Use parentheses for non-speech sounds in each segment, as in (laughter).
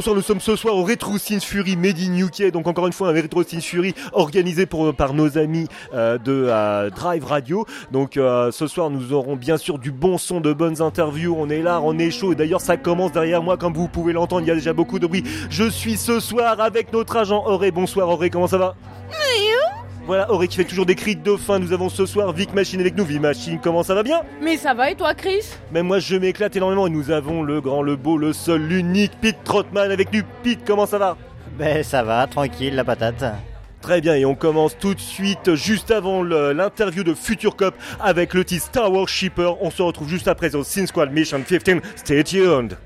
Bonsoir, nous sommes ce soir au Retro Scenes Fury Made in UK, donc encore une fois un Retro Scenes Fury organisé pour, par nos amis euh, de euh, Drive Radio. Donc euh, ce soir nous aurons bien sûr du bon son, de bonnes interviews, on est là, on est chaud, et d'ailleurs ça commence derrière moi comme vous pouvez l'entendre, il y a déjà beaucoup de bruit. Je suis ce soir avec notre agent Auré, bonsoir Auré, comment ça va? Voilà, Auré qui fait toujours des cris de dauphin. Nous avons ce soir Vic Machine avec nous. Vic Machine, comment ça va bien? Mais ça va et toi, Chris? Même moi, je m'éclate énormément. Et nous avons le grand, le beau, le seul, l'unique Pete Trotman avec nous. Pete, comment ça va? Ben ça va, tranquille, la patate. Très bien, et on commence tout de suite, juste avant l'interview de Future Cop avec le titre Star Wars Shipper. On se retrouve juste après au Sin Squad Mission 15. Stay tuned.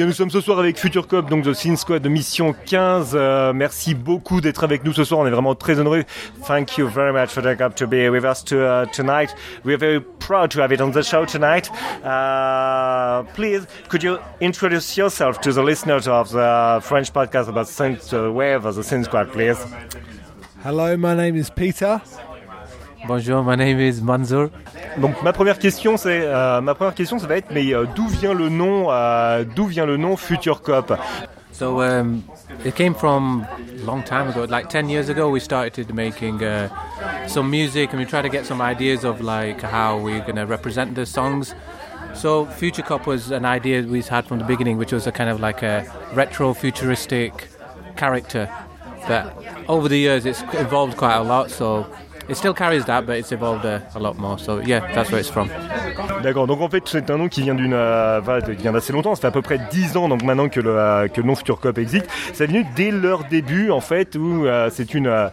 Bien, nous sommes ce soir avec Future Cop, donc de Sin Squad de Mission 15. Euh, merci beaucoup d'être avec nous ce soir. On est vraiment très honorés. Thank you very much for Future Cop to be with us to, uh, tonight. We are very proud to have it on the show tonight. Uh, please, could you introduce yourself to the listeners of the French podcast about Synth uh, Wave the Sin Squad, please? Hello, my name is Peter. Bonjour, my name is Manzour. Donc ma première question c'est euh, ma première question ça va être mais euh, d'où vient le nom euh, d'où vient le nom Future Cop So um, it came from a long time ago, like 10 years ago. We started making uh, some music and we tried to get some ideas of like how we're going to represent the songs. So Future Cop was an idea we had from the beginning, which was a kind of like a retro futuristic character. But over the years, it's evolved quite a lot. So it still carries that, but it's evolved uh, a lot more. So yeah, that's where it's from. D'accord, donc en fait c'est un nom qui vient d'une euh, qui vient d'assez longtemps, ça fait à peu près 10 ans donc maintenant que le, euh, que le nom Future Cop existe. C'est venu dès leur début en fait où euh, c'est une euh,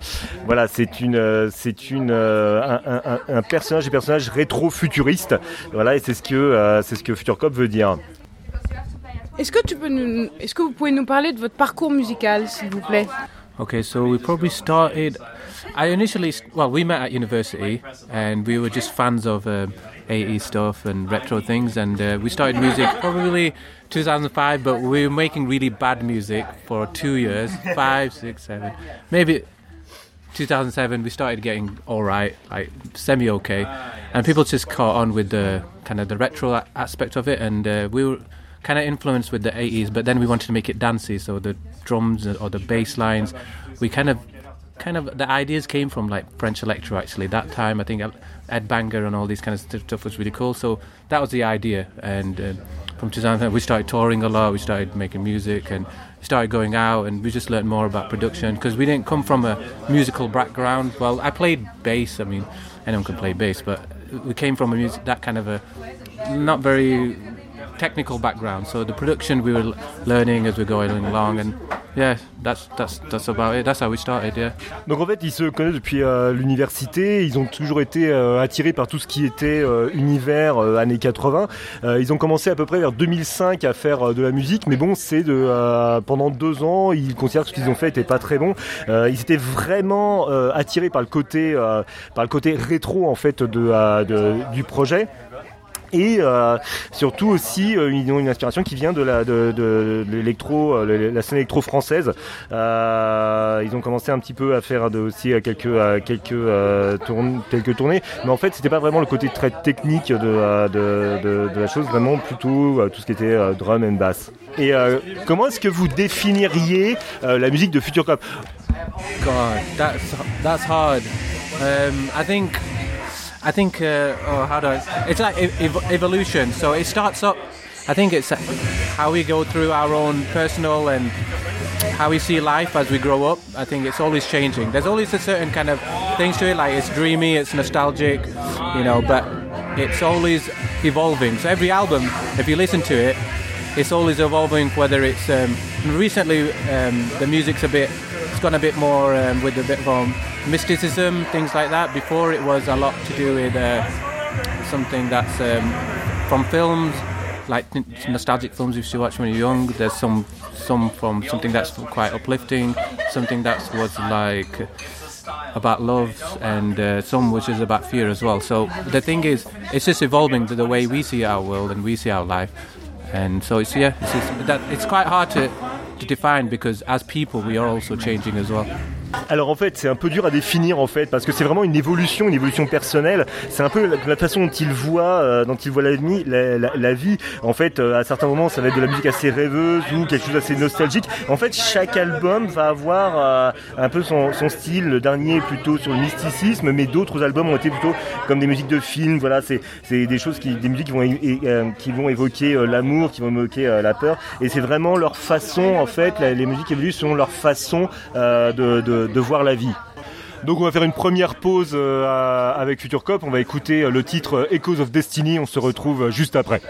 voilà, c'est une euh, c'est une euh, un, un, un personnage des personnages rétro-futuristes. Voilà, et c'est ce que euh, c'est ce que Future Cop veut dire. Est-ce que tu peux nous, est-ce que vous pouvez nous parler de votre parcours musical, s'il vous plaît? Okay, so we probably started. I initially, well, we met at university, and we were just fans of um 80s stuff and retro things, and uh, we started music probably 2005. But we were making really bad music for two years, five, six, seven, maybe 2007. We started getting all right, like semi okay, and people just caught on with the kind of the retro aspect of it, and uh, we were kind of influenced with the 80s, but then we wanted to make it dancey, so the drums or the bass lines, we kind of kind of the ideas came from like French electro actually that time I think Ed Banger and all these kind of stuff was really cool so that was the idea and uh, from 2000 we started touring a lot we started making music and started going out and we just learned more about production because we didn't come from a musical background. Well I played bass I mean anyone can play bass but we came from a music that kind of a not very technical background. So the production we were l- learning as we're going along, and yeah, that's that's that's about it. That's how we started. Yeah. Donc en fait, ils se connaissent depuis euh, l'université. Ils ont toujours été euh, attirés par tout ce qui était euh, univers années 80. Euh, ils ont commencé à peu près vers 2005 à faire de la musique, mais bon, c'est de pendant deux ans. Ils considèrent que ce qu'ils ont fait était pas très bon. Ils étaient vraiment attirés par le côté par le côté rétro en fait de- du projet. Et euh, surtout aussi, euh, ils ont une inspiration qui vient de la de, l'électro, euh, la scène électro française. Ils ont commencé un petit peu à faire aussi quelques quelques tourn- quelques tournées, mais en fait, c'était pas vraiment le côté très technique de la chose, vraiment plutôt tout ce qui était drum and bass. Et comment est-ce que vous définiriez la musique de Future Cop? God, that's that's hard. Um, I think, I think, uh, oh, how do I? It's like ev- ev- evolution. So it starts up. I think it's how we go through our own personal and how we see life as we grow up. I think it's always changing. There's always a certain kind of things to it, like it's dreamy, it's nostalgic, you know, but it's always evolving. So every album, if you listen to it, it's always evolving. Whether it's um, recently, um, the music's a bit, it's gone a bit more um, with a bit more mysticism, things like that. Before it was a lot to do with uh, something that's um, from films, like nostalgic films you used to watch when you're young. There's some some from something that's quite uplifting, something that was like about love and uh, some which is about fear as well. So the thing is, it's just evolving to the way we see our world and we see our life. And so it's yeah, it's, just, that, it's quite hard to, to define because as people we are also changing as well. Alors en fait, c'est un peu dur à définir en fait parce que c'est vraiment une évolution, une évolution personnelle. C'est un peu la, façon dont il voit, euh, dont il voit la, vie-. En fait, euh, à certains moments, ça va être de la musique assez rêveuse ou quelque chose d'assez nostalgique. En fait, chaque album va avoir euh, un peu son, style. Le dernier plutôt sur le mysticisme, mais d'autres albums ont été plutôt comme des musiques de films. Voilà, c'est des choses qui, des musiques qui vont, qui vont évoquer l'amour, qui vont évoquer la peur. Et c'est vraiment leur façon, en fait, les musiques évoluent selon leur façon de, de, voir la vie. Donc on va faire une première pause euh, avec Future Cop. On va écouter euh, le titre euh, Echoes of Destiny. On se retrouve juste après.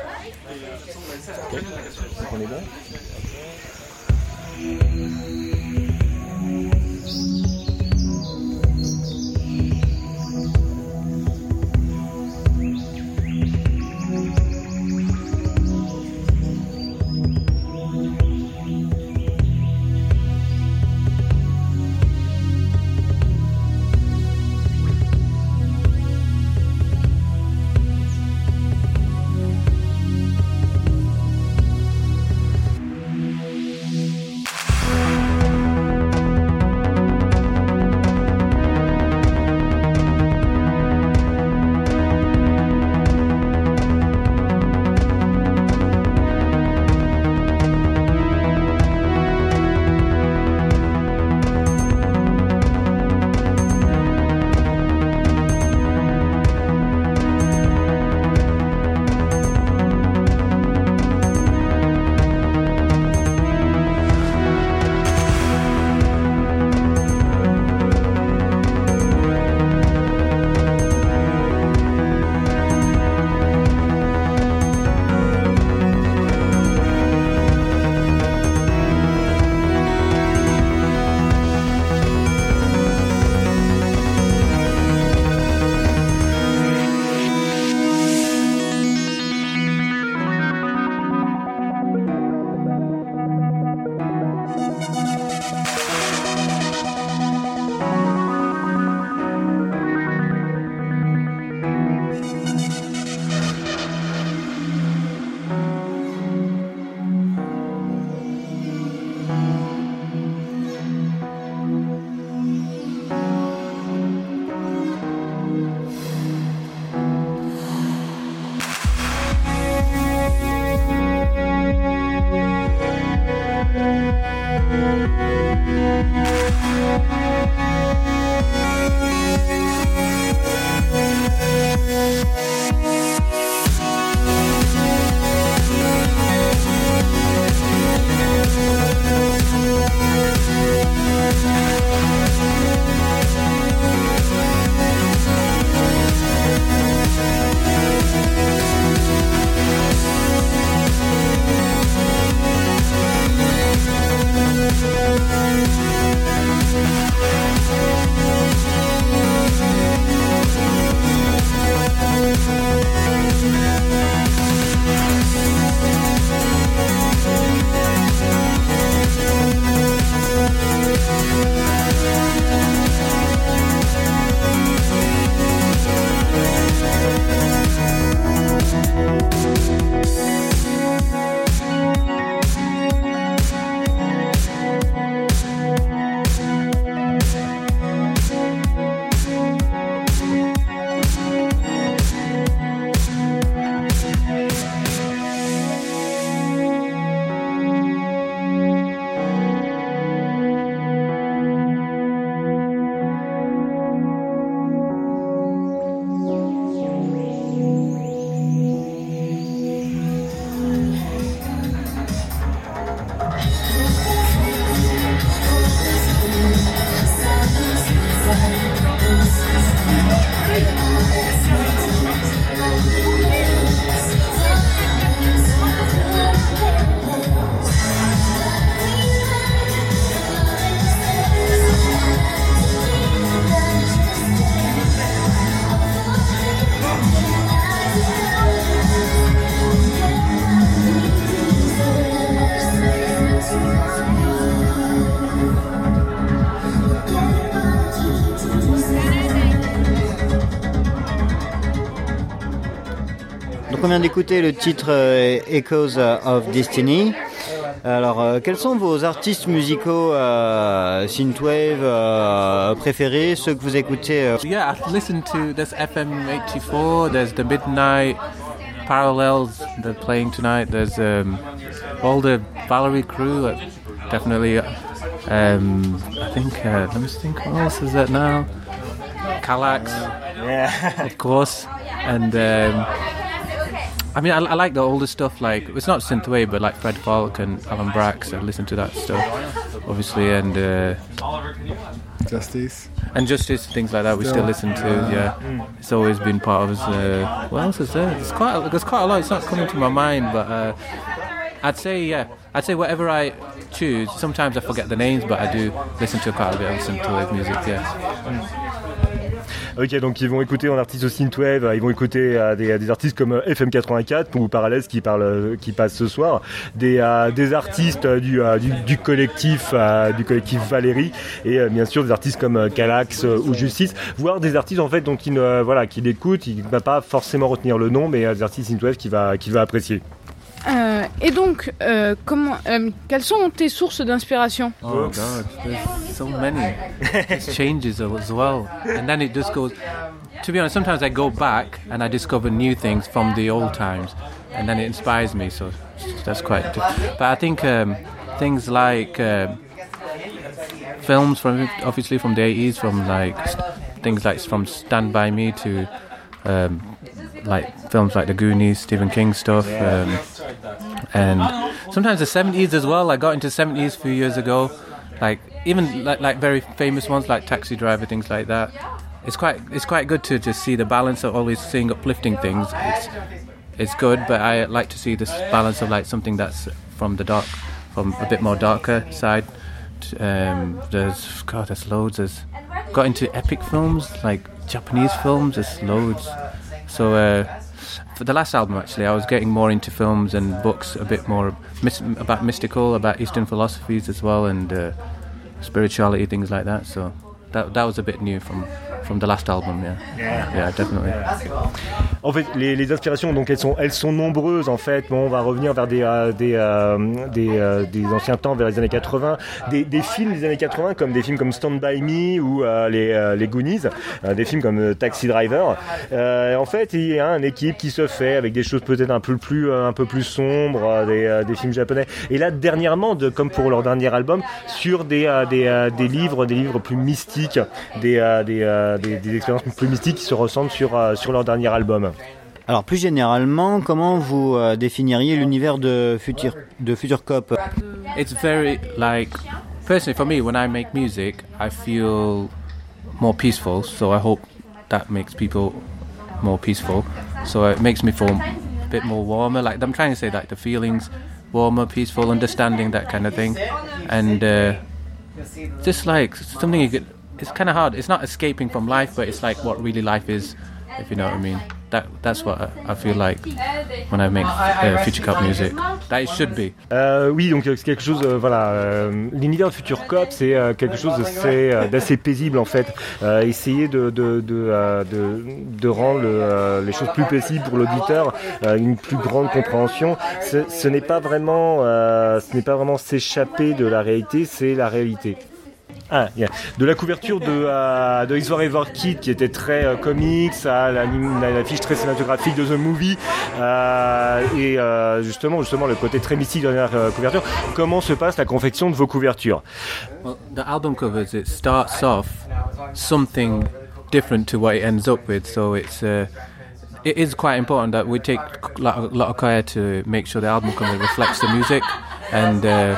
Donc on vient d'écouter le titre euh, Echoes of Destiny. Alors, euh, quels sont vos artistes musicaux euh, synthwave euh, préférés, ceux que vous écoutez Yeah, I listen to there's FM84, there's the Midnight Parallels, they're playing tonight. There's um, all the Valerie crew, definitely. Um, I think, uh, let me think, what else is that now? Calax, of course. And um, I mean, I, I like the older stuff, like, it's not synthwave, but like Fred Falk and Alan Brax, I listen to that stuff, obviously. And uh, Justice. and Justice, things like that, we still listen to. Yeah, it's always been part of us. Uh, what else is there? It's quite. There's quite a lot. It's not coming to my mind, but uh, I'd say yeah. I'd say whatever I choose. Sometimes I forget the names, but I do listen to quite a bit of synthwave music. Yeah. Ok, donc ils vont écouter en artiste au synthwave, euh, ils vont écouter euh, des, artistes comme euh, FM84 ou Parallèle qui parle, qui passe ce soir, des, artistes du, collectif, Valérie et bien sûr des artistes comme Calax ou Justice, voire des artistes en fait qui ne, voilà, qui l'écoutent, il ne va pas forcément retenir le nom, mais des artistes synthwave qui va, qui va apprécier. Euh, et donc, euh, comment, euh, quelles sont tes sources d'inspiration Oh God, there's so many. It (laughs) changes as well, and then it just goes. To be honest, sometimes I go back and I discover new things from the old times, and then it inspires me. So that's quite. But I think um, things like uh, films from obviously from the 80s, from like things like from Stand by Me to um, like films like The Goonies, Stephen King stuff. Um, and sometimes the 70s as well. I got into 70s a few years ago, like even like, like very famous ones like Taxi Driver, things like that. It's quite it's quite good to just see the balance of always seeing uplifting things. It's it's good, but I like to see this balance of like something that's from the dark, from a bit more darker side. Um, there's God, there's loads. There's got into epic films like Japanese films. There's loads. So uh, for the last album, actually, I was getting more into films and books, a bit more mis- about mystical, about Eastern philosophies as well, and uh, spirituality, things like that. So that that was a bit new from from the last album. Yeah, yeah, definitely. En fait, les, les inspirations, donc elles sont, elles sont nombreuses en fait. Bon, on va revenir vers des, euh, des, euh, des, euh, des anciens temps, vers les années 80, des, des films des années 80 comme des films comme Stand by Me ou les, les Goonies, des films comme Taxi Driver. En fait, il y a une équipe qui se fait avec des choses peut-être un peu plus, un peu plus sombres, des, des films japonais. Et là, dernièrement, de, comme pour leur dernier album, sur des, des, des livres, des livres plus mystiques, des, des, des, des expériences plus mystiques qui se ressemblent sur, euh, sur leur dernier album. Alors plus généralement, comment vous euh, définiriez l'univers de Future, de Future Cop? It's very like personally for me when I make music, I feel more peaceful. So I hope that makes people more peaceful. So it makes me feel a bit more warmer. Like I'm trying to say like the feelings warmer, peaceful, understanding that kind of thing, and uh, just like something you could. It's kind of hard. It's not escaping from life, but it's like what really life is, if you know what I mean. That that's what I, feel like when I make uh, future cup music. That it should be. Euh, oui, donc euh, c'est quelque chose, euh, voilà, euh, l'univers de Future Cop, c'est euh, quelque chose d'assez, paisible en fait. Essayer de, rendre le, les choses plus paisibles pour l'auditeur, une plus grande compréhension. Ce, ce n'est pas vraiment, ce n'est pas vraiment s'échapper de la réalité, c'est la réalité. Ah, yeah. De la couverture de, euh, de X Forever Kid qui était très euh, comics à l'anim- la- l'affiche très cinématographique de The Movie euh, et euh, justement justement le côté très mystique de la euh, couverture. Comment se passe la confection de vos couvertures? Well, the album covers it starts off something different to what it ends up with, so it's uh, it is quite important that we take a lot of care to make sure the album cover reflects the music, and uh,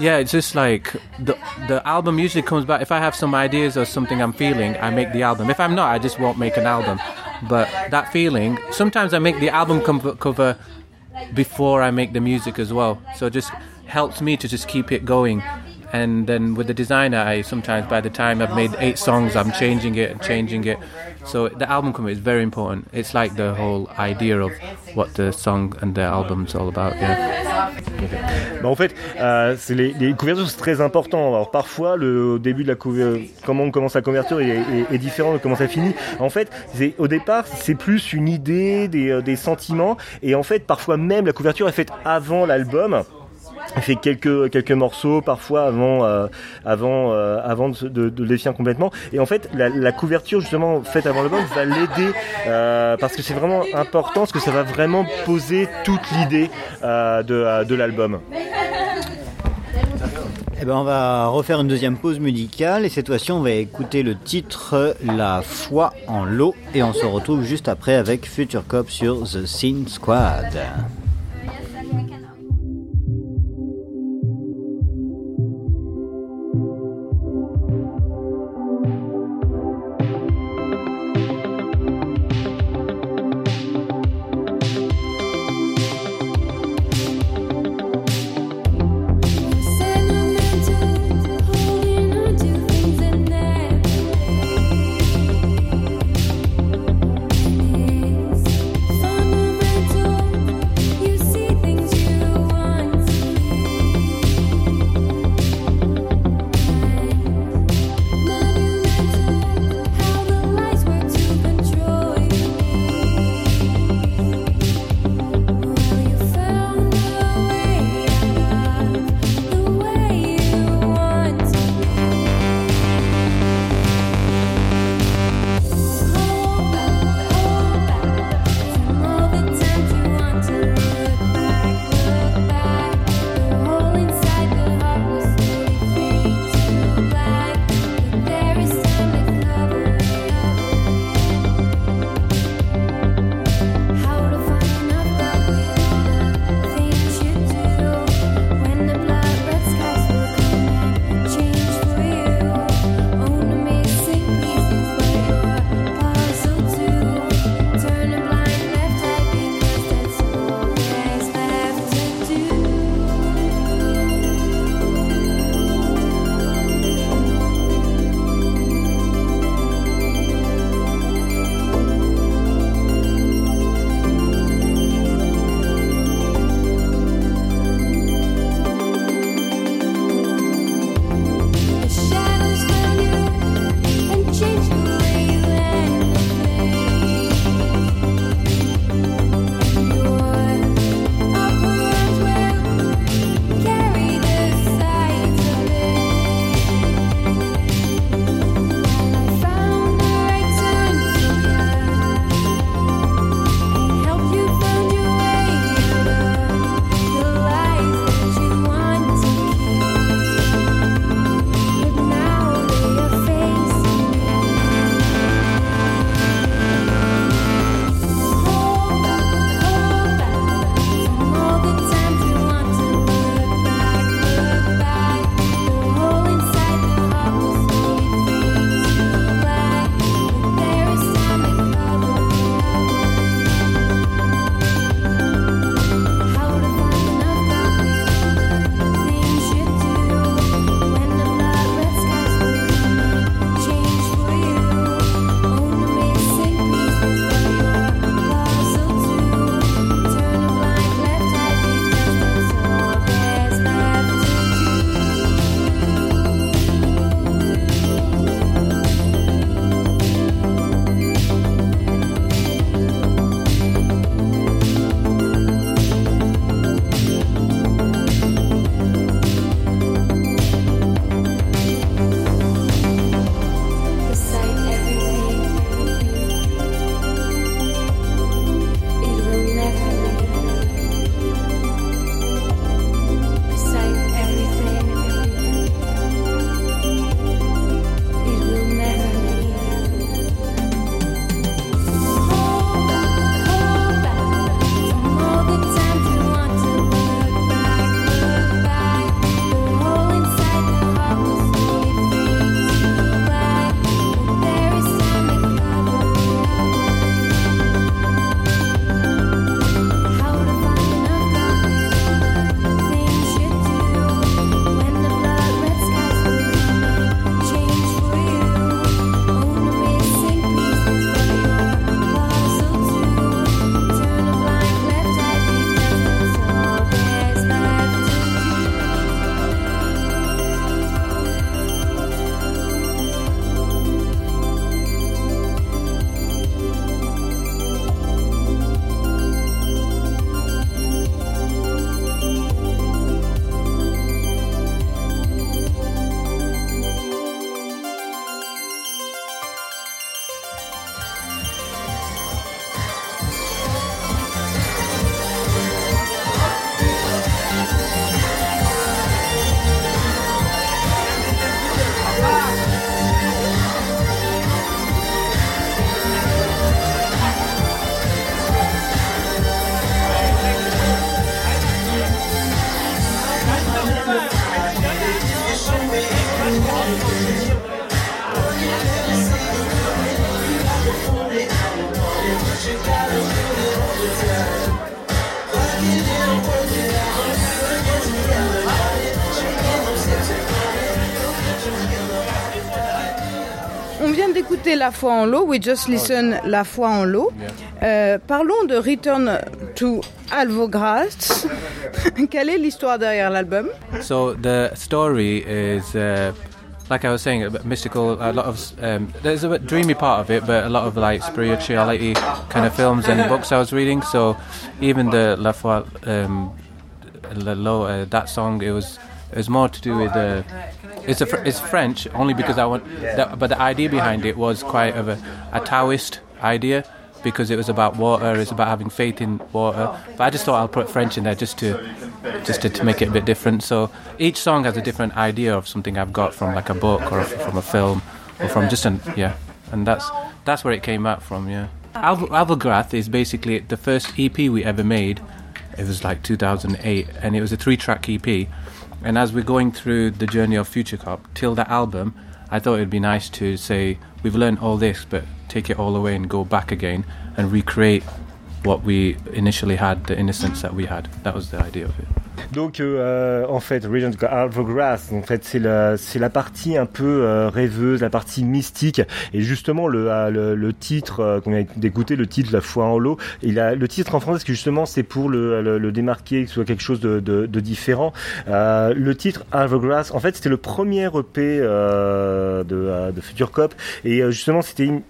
yeah, it's just like the the album usually comes back. If I have some ideas or something I'm feeling, I make the album. If I'm not, I just won't make an album. But that feeling, sometimes I make the album com- cover before I make the music as well. So it just helps me to just keep it going and then with the designer, I sometimes by the time I've made eight songs, I'm changing it and changing it. So the album cover is very important. It's like the whole idea of what the song and the album's all about. Yeah. Bah, en fait, euh, les, les couvertures c'est très important. Alors parfois, le début de la couverture, comment on commence la couverture est, est- est différent de comment ça finit. En fait, au départ, c'est plus une idée, des, euh, des sentiments, et en fait, parfois même la couverture est faite avant l'album. Fait quelques quelques morceaux parfois avant euh, avant euh, avant de, de, de les finir complètement et en fait la, couverture justement faite avant l'album va l'aider euh, parce que c'est vraiment important parce que ça va vraiment poser toute l'idée de, de l'album. Eh ben, on va refaire une deuxième pause musicale et cette fois-ci on va écouter le titre La foi en l'eau et on se retrouve juste après avec Future Cop sur The Scene Squad. On vient d'écouter La foi en l'eau, We Just Listen La foi en l'eau. Euh, parlons de Return to Alvogras. (laughs) Quelle est l'histoire derrière l'album? So the story is, uh, like I was saying, a mystical. A lot of um, there's a dreamy part of it, but a lot of like spirituality kind of films and books I was reading. So even the La Foi, um, Le Lo, uh, that song, it was it was more to do with uh, it's a fr- it's French only because I want, that, but the idea behind it was quite of a, a Taoist idea because it was about water. It's about having faith in water. But I just thought I'll put French in there just to just to, to make it a bit different. So each song has a different idea of something I've got from like a book or from a film or from just an yeah, and that's that's where it came out from. Yeah, Alv- is basically the first EP we ever made. It was like 2008, and it was a three-track EP. And as we're going through the journey of Future Cop till that album, I thought it'd be nice to say we've learned all this, but take it all away and go back again and recreate what we initially had, the innocence that we had. That was the idea of it. Donc euh, en fait, Regent Grass, en fait c'est la c'est la partie un peu euh, rêveuse, la partie mystique et justement le euh, le, le titre euh, qu'on vient d'écouter, le titre La foi en l'eau, il a le titre en français parce que justement c'est pour le, le, le démarquer, que ce soit quelque chose de, de, de différent. Euh, le titre Grass, en fait c'était le premier EP euh, de, euh, de Future Cop et euh, justement c'était une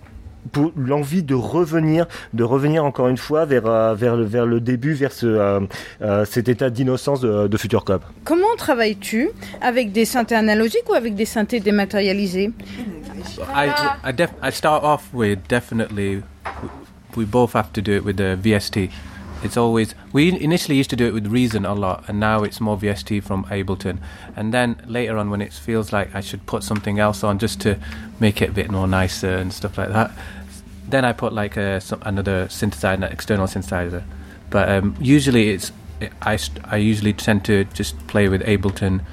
pour l'envie de revenir, de revenir encore une fois vers euh, vers le vers le début, vers ce euh, euh, cet état d'innocence de, de Future Cop. Comment travailles-tu Avec des synthés analogiques ou avec des synthés dématérialisés? I I, def- I start off with definitely. We both have to do it with the VST. It's always we initially used to do it with Reason a lot, and now it's more VST from Ableton. And then later on, when it feels like I should put something else on just to make it a bit more nicer and stuff like that, then I put like a, some, another synthesizer, an external synthesizer. But um, usually it's I I usually tend to just play with Ableton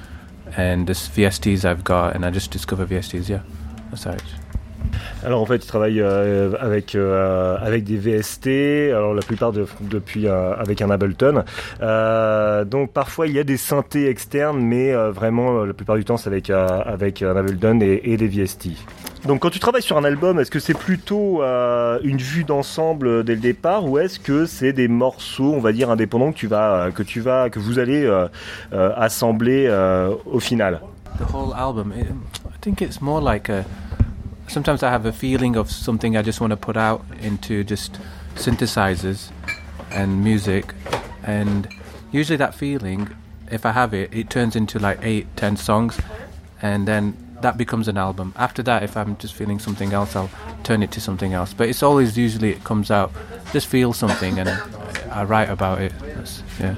and the VSTs I've got, and I just discover VSTs. Yeah, that's how it. Alors en fait, il travaille euh, avec euh, avec des VST. Alors la plupart de, depuis euh, avec un Ableton. Euh, donc parfois il y a des synthés externes, mais vraiment la plupart du temps c'est avec avec un Ableton et, des VST. Donc quand tu travailles sur un album, est-ce que c'est plutôt une vue d'ensemble dès le départ ou est-ce que c'est des morceaux, on va dire indépendants que tu vas que tu vas que vous allez assembler au final? Sometimes i have a feeling of something i just want to put out into just synthesizers and music and usually that feeling if i have it it turns into like eight ten songs and then that becomes an album. After that if i'm just feeling something else i'll turn it to something else. But it's always usually it comes out just feel something and i write about it. That's, yeah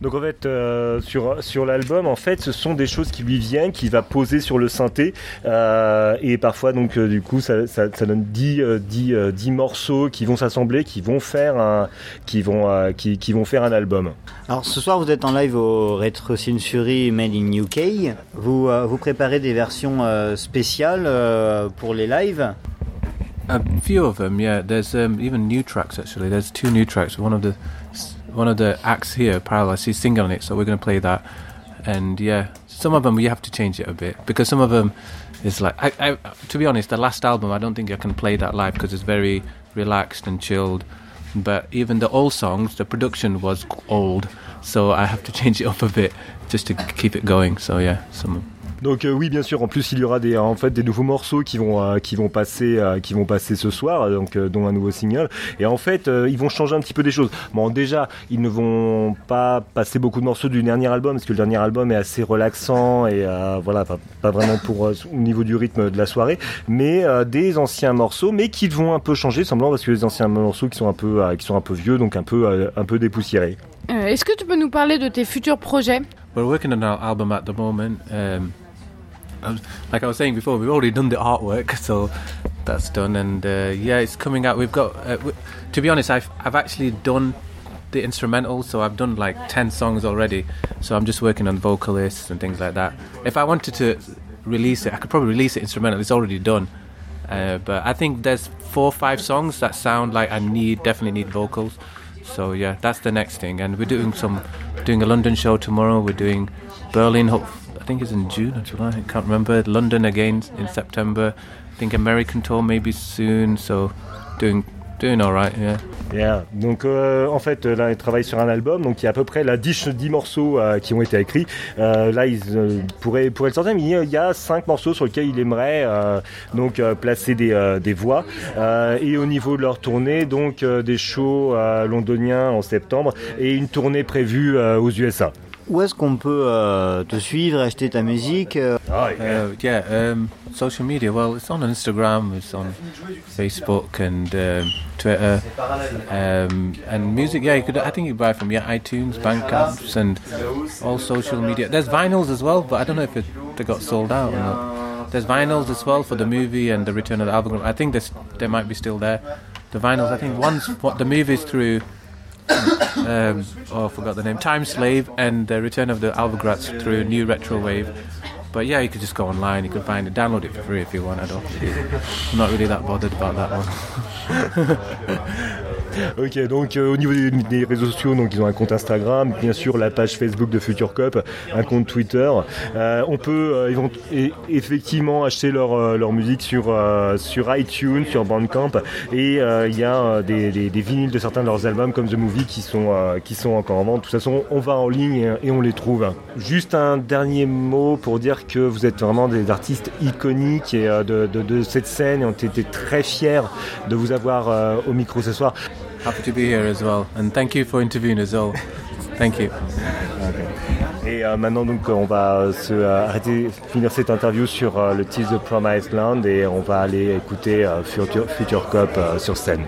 Donc en fait, euh, sur, sur l'album, en fait, ce sont des choses qui lui viennent, qu'il va poser sur le synthé. euh, et parfois, donc, euh, du coup, ça, ça, ça donne 10, euh, 10, euh, 10 morceaux qui vont s'assembler, qui vont faire un, qui vont, euh, qui, qui vont faire un album. Alors ce soir vous êtes en live au Retro Century Made in UK. Vous, euh, vous préparez des versions euh, spéciales euh, pour les lives? A few of them, yeah. There's um, even new tracks actually. There's two new tracks. One of the one of the acts here, Paralysis, he's singing on it, so we're going to play that. And yeah, some of them we have to change it a bit because some of them is like. I, I, to be honest, the last album I don't think I can play that live because it's very relaxed and chilled. But even the old songs, the production was old, so I have to (laughs) change it up a bit just to keep it going. So yeah, some. Donc euh, oui, bien sûr. En plus, il y aura des, en fait, des nouveaux morceaux qui vont, euh, qui vont passer, euh, qui vont passer ce soir, donc euh, dont un nouveau single. Et en fait, euh, ils vont changer un petit peu des choses. Bon, déjà, ils ne vont pas passer beaucoup de morceaux du dernier album, parce que le dernier album est assez relaxant et euh, voilà, pas, pas vraiment pour euh, au niveau du rythme de la soirée, mais euh, des anciens morceaux, mais qui vont un peu changer, semblant parce que les anciens morceaux qui sont un peu, euh, qui sont un peu vieux, donc un peu, euh, un peu dépoussiérés. Euh, Est-ce que tu peux nous parler de tes futurs projets? We're working on our album at the moment. Um, like I was saying before, we've already done the artwork, so that's done. And uh, yeah, it's coming out. We've got. Uh, w- to be honest, I've I've actually done the instrumental, so I've done like ten songs already. So I'm just working on vocalists and things like that. If I wanted to release it, I could probably release it instrumental. It's already done. Uh, but I think there's four or five songs that sound like I need definitely need vocals. So yeah, that's the next thing. And we're doing some doing a London show tomorrow. We're doing Berlin. I think it's in June or July. I can't remember. London again in September. I think American tour maybe soon. So doing doing all right. Yeah. Yeah. Donc euh, en fait là il travaille sur un album donc il y a à peu près la 10, 10 morceaux euh, qui ont été écrits. Euh, là il euh, pourrait, pourrait le sortir mais il y a- il y a 5 morceaux sur lesquels il aimerait euh, donc euh, placer des, des voix. Et au niveau de leur tournée donc des shows londoniens en septembre et une tournée prévue aux USA. Où est-ce qu'on peut euh, te suivre, acheter ta musique euh, Ah, Uh, yeah, um, social media. Well, it's on Instagram, it's on Facebook and um, Twitter, um, and music. Yeah, you could. I think you buy from yeah iTunes, Bandcamps, and all social media. There's vinyls as well, but I don't know if it, they got sold out or not. There's vinyls as well for the movie and the Return of the Album. I think this they might be still there. The vinyls. I think once what the movie's through. Um, oh, I forgot the name. Time Slave and the Return of the Albagrats through New Retro Wave. But yeah, you could just go online. You could find it, download it for free if you want. I don't. I'm not really that bothered about that one. (laughs) (laughs) Ok, donc euh, au niveau des, réseaux sociaux, donc ils ont un compte Instagram, bien sûr la page Facebook de Future Cup, un compte Twitter. Euh, on peut euh, évent- et- effectivement acheter leur, euh, leur musique sur, euh, sur iTunes, sur Bandcamp, et euh, il y a euh, des, des- vinyles de certains de leurs albums comme The Movie qui sont, euh, qui sont encore en vente. De toute façon, on va en ligne et, on les trouve. Juste un dernier mot pour dire que vous êtes vraiment des artistes iconiques et, euh, de, de- cette scène et on était très fiers de vous avoir euh, au micro ce soir. Happy to be here as well, and thank you for interviewing as well. Thank you. Et euh, maintenant donc on va euh, se euh, arrêter, finir cette interview sur euh, le titre de Promised Land et on va aller écouter euh, Future, Future Cup euh, sur scène.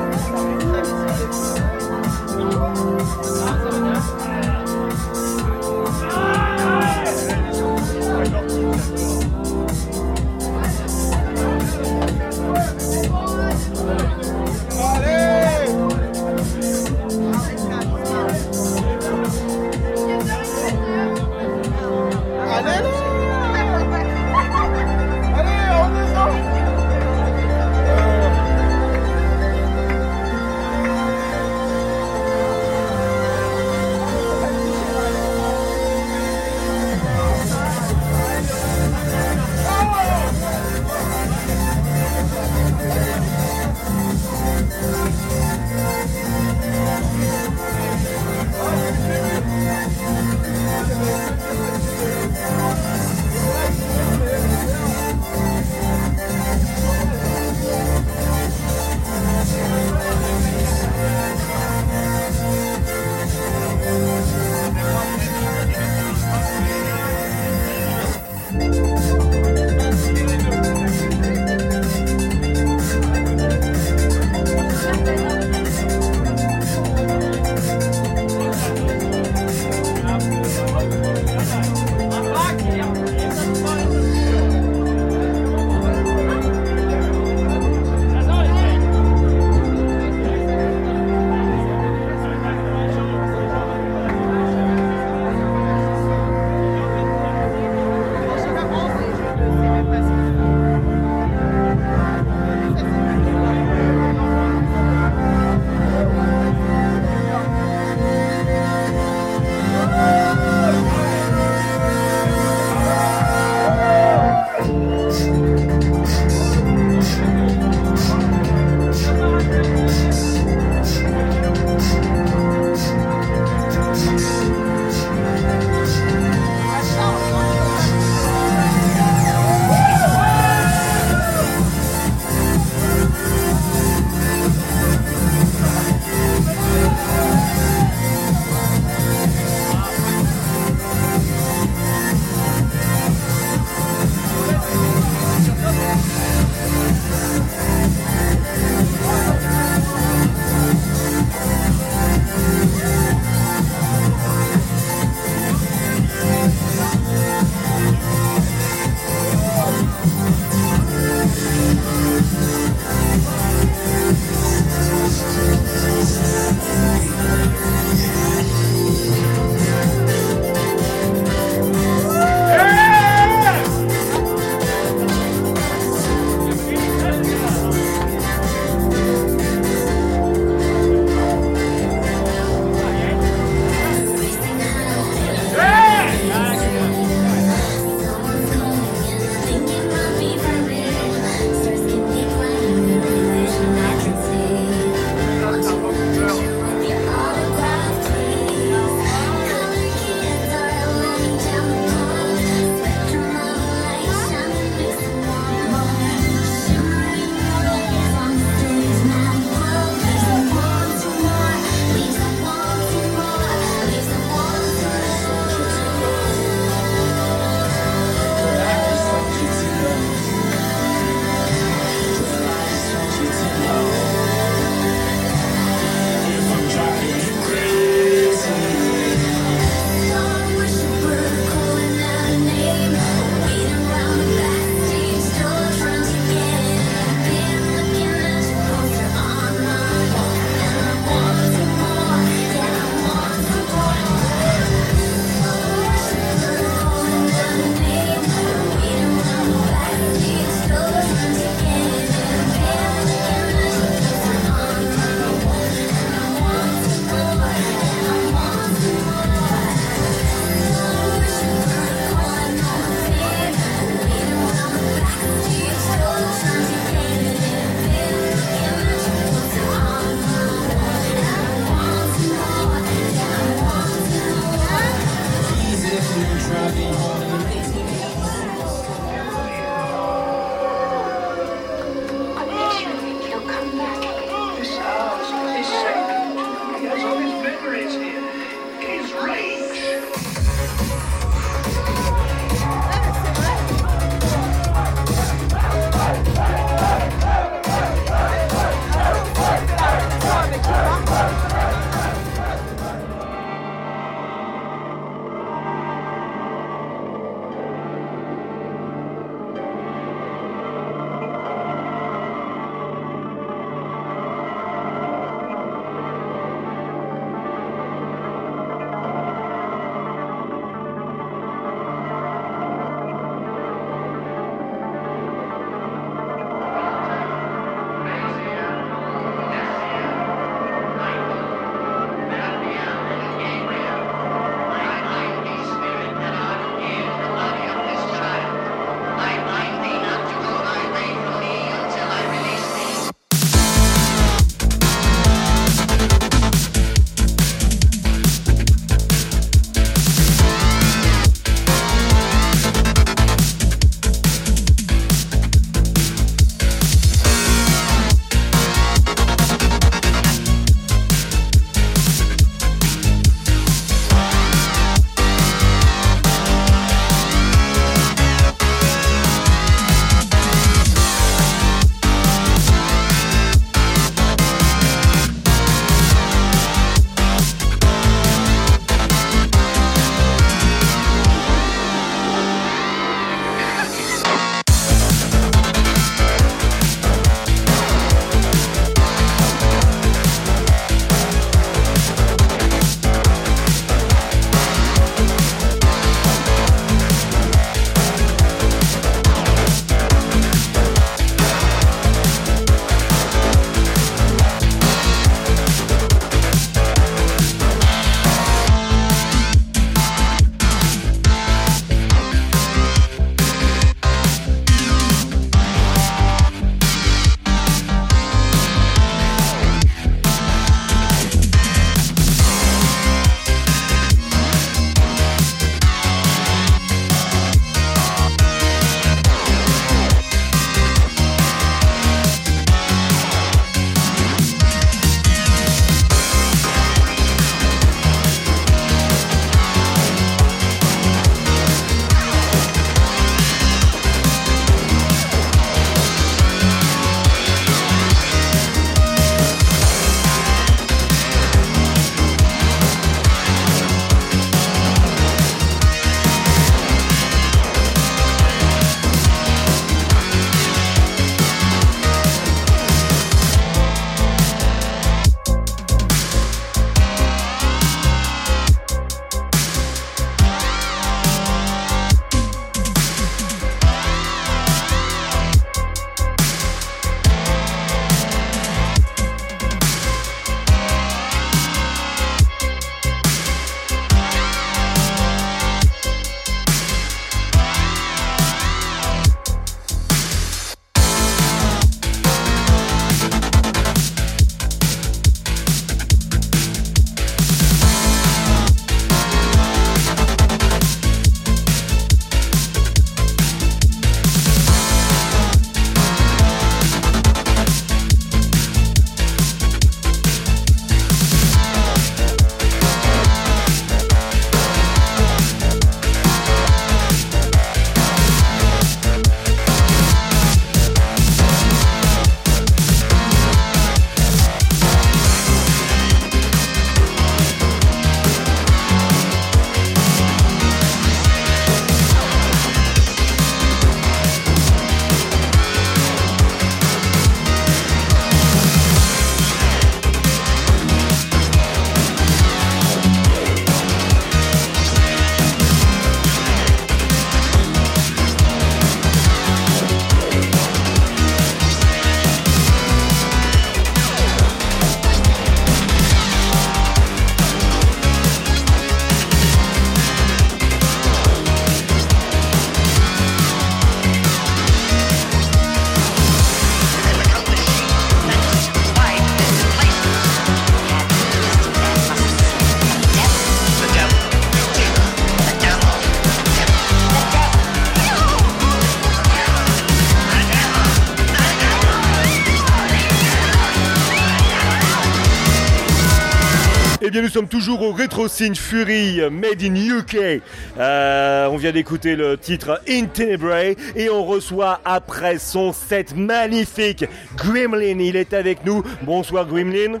Bien, nous sommes toujours au Retro Scene Fury Made in UK. Euh, on vient d'écouter le titre In Tenebrae et on reçoit après son set magnifique Gremlin. Il est avec nous. Bonsoir Gremlin.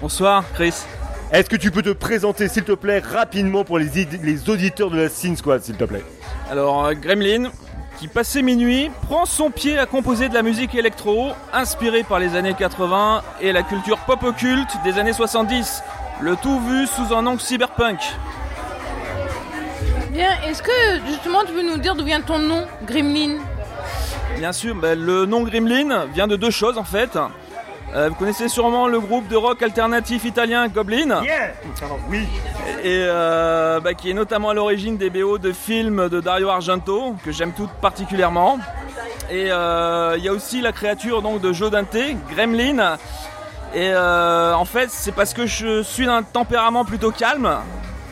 Bonsoir Chris. Est-ce que tu peux te présenter s'il te plaît rapidement pour les, les auditeurs de la Scene Squad s'il te plaît? Alors euh, Gremlin, qui passé minuit prend son pied à composer de la musique électro inspirée par les années 80 et la culture pop occulte des années 70. Le tout vu sous un angle cyberpunk. Bien, est-ce que justement tu veux nous dire d'où vient ton nom, Gremlin? Bien sûr, ben, le nom Gremlin vient de deux choses en fait. Euh, vous connaissez sûrement le groupe de rock alternatif italien Goblin Yeah Oui Et euh, bah, qui est notamment à l'origine des BO de films de Dario Argento, que j'aime toutes particulièrement. Et euh, il y a aussi la créature donc, de Joe Dante, Gremlin. Et euh, en fait, c'est parce que je suis d'un tempérament plutôt calme.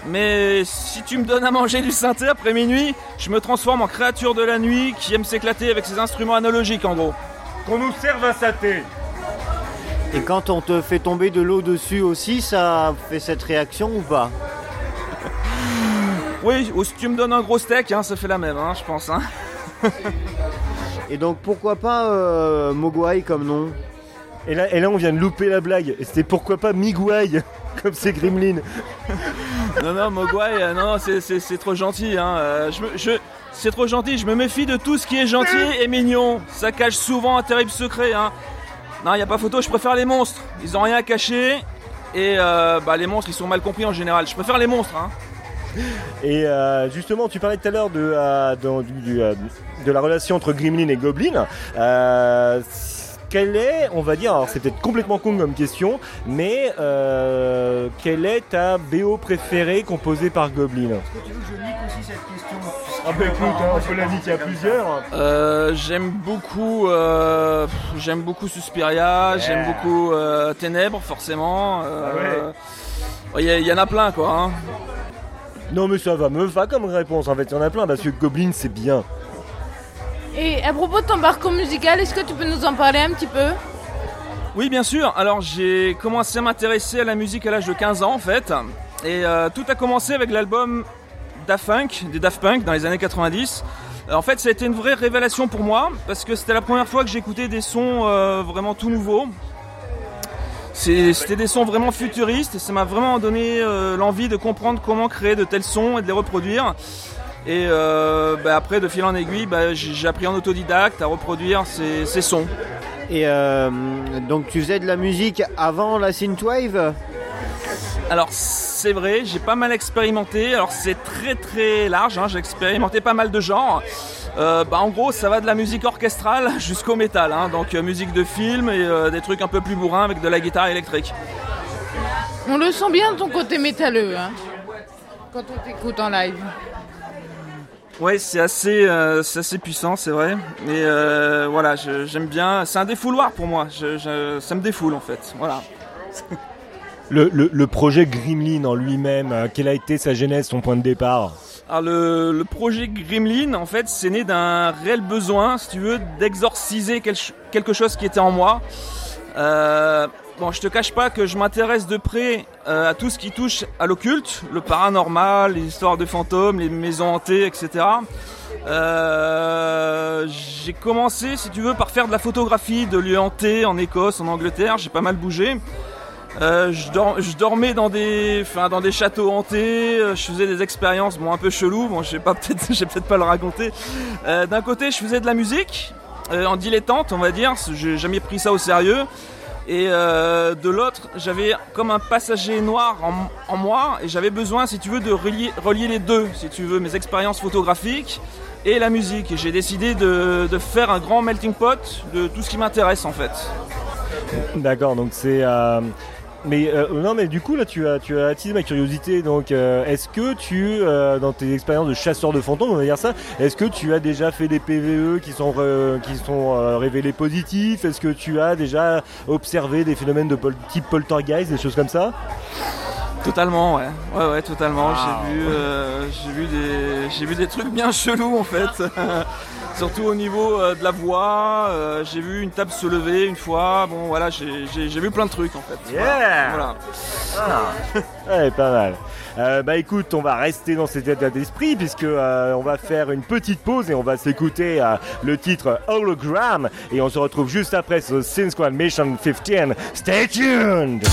Mais si tu me donnes à manger du synthé après minuit, je me transforme en créature de la nuit qui aime s'éclater avec ses instruments analogiques en gros. Qu'on nous serve un saté Et quand on te fait tomber de l'eau dessus aussi, ça fait cette réaction ou pas? Oui, ou si tu me donnes un gros steak, hein, ça fait la même, hein, je pense. Hein. Et donc pourquoi pas euh, Mogwai comme nom? Et là, et là, on vient de louper la blague. Et c'était pourquoi pas Miguay, (laughs) comme c'est Gremlin. (laughs) non, non, Mogwai, euh, non, c'est- trop gentil. Hein. euh, je me- je- c'est trop gentil, je me méfie de tout ce qui est gentil et mignon. Ça cache souvent un terrible secret. Hein. Non, il a pas photo, je préfère les monstres. Ils ont rien à cacher. Et euh, bah, les monstres, ils sont mal compris en général. Je préfère les monstres. Hein. Et euh, justement, tu parlais tout à l'heure de, euh, de la relation entre Gremlin et Goblin. Quelle est, on va dire, alors c'est peut-être complètement con comme question, mais euh, quelle est ta BO préférée composée par Goblin? Ah bah écoute, hein, on peut la dire qu'il y a plusieurs. Euh, j'aime beaucoup, euh, j'aime beaucoup Suspiria, j'aime beaucoup euh, Ténèbres, forcément. euh, Il y, a- il y en a plein, quoi. hein. Non mais ça va, me va comme réponse en fait, il y en a plein parce que Goblin c'est bien. Et à propos de ton parcours musical, est-ce que tu peux nous en parler un petit peu? Oui, bien sûr. Alors, j'ai commencé à m'intéresser à la musique à l'âge de 15 ans, en fait. Et euh, tout a commencé avec l'album Daft Punk, des Daft Punk, dans les années 90. Euh, En fait, ça a été une vraie révélation pour moi, parce que c'était la première fois que j'écoutais des sons euh, vraiment tout nouveaux. C'était des sons vraiment futuristes, et ça m'a vraiment donné euh, l'envie de comprendre comment créer de tels sons et de les reproduire. Et euh, bah, après, de fil en aiguille, bah, j'ai appris en autodidacte à reproduire ces, ces sons. Et euh, donc tu faisais de la musique avant la synthwave? Alors c'est vrai, j'ai pas mal expérimenté. Alors c'est très très large. hein, J'ai expérimenté pas mal de genres. Euh, bah, en gros, ça va de la musique orchestrale (laughs) jusqu'au métal. hein, donc euh, musique de film et euh, des trucs un peu plus bourrins avec de la guitare électrique. On le sent bien ton côté métalleux, hein, quand on t'écoute en live. Ouais, c'est assez, euh, c'est assez puissant, c'est vrai. Et euh, voilà, je- j'aime bien. C'est un défouloir pour moi. Je- je- ça me défoule en fait. Voilà. (laughs) Le, le- le projet Gremlin en lui-même, euh, quelle a été sa genèse, son point de départ? Alors le, le projet Gremlin, en fait, c'est né d'un réel besoin, si tu veux, d'exorciser quel- quelque chose qui était en moi. Bon, je te cache pas que je m'intéresse de près euh, à tout ce qui touche à l'occulte, le paranormal, les histoires de fantômes, les maisons hantées, etc. Euh, j'ai commencé, si tu veux, par faire de la photographie de lieux hantés en Écosse, en Angleterre. J'ai pas mal bougé. Euh, je, dor- je dormais dans des, dans des châteaux hantés. Je faisais des expériences, bon, un peu chelou. Bon, je sais pas, (laughs) peut-être, je vais peut-être pas le raconter. D'un côté, je faisais de la musique en dilettante, on va dire. J'ai jamais pris ça au sérieux. Et euh, de l'autre, j'avais comme un passager noir en, moi, et j'avais besoin, si tu veux, de relier, les deux, si tu veux, mes expériences photographiques et la musique. Et j'ai décidé de, de faire un grand melting pot de tout ce qui m'intéresse en fait. D'accord, donc c'est. euh, Mais euh, non, mais du coup là, tu as tu as attisé ma curiosité. Donc, euh, est-ce que tu, euh, dans tes expériences de chasseur de fantômes, on va dire ça, est-ce que tu as déjà fait des PVE qui sont qui sont euh, révélés positifs? Est-ce que tu as déjà observé des phénomènes de type poltergeist, des choses comme ça? Totalement, ouais. Ouais, ouais, totalement. J'ai vu, euh, j'ai vu des, j'ai vu des trucs bien chelous en fait. (laughs) Surtout au niveau euh, de la voix. euh, j'ai vu une table se lever une fois. Bon, voilà, j'ai, j'ai- j'ai vu plein de trucs en fait. Yeah Voilà. Ouais, pas mal. Euh, bah écoute, on va rester dans cet état d'esprit puisque euh, on va faire une petite pause et on va s'écouter euh, le titre Hologram et on se retrouve juste après sur Sin Squad Mission 15. Stay tuned.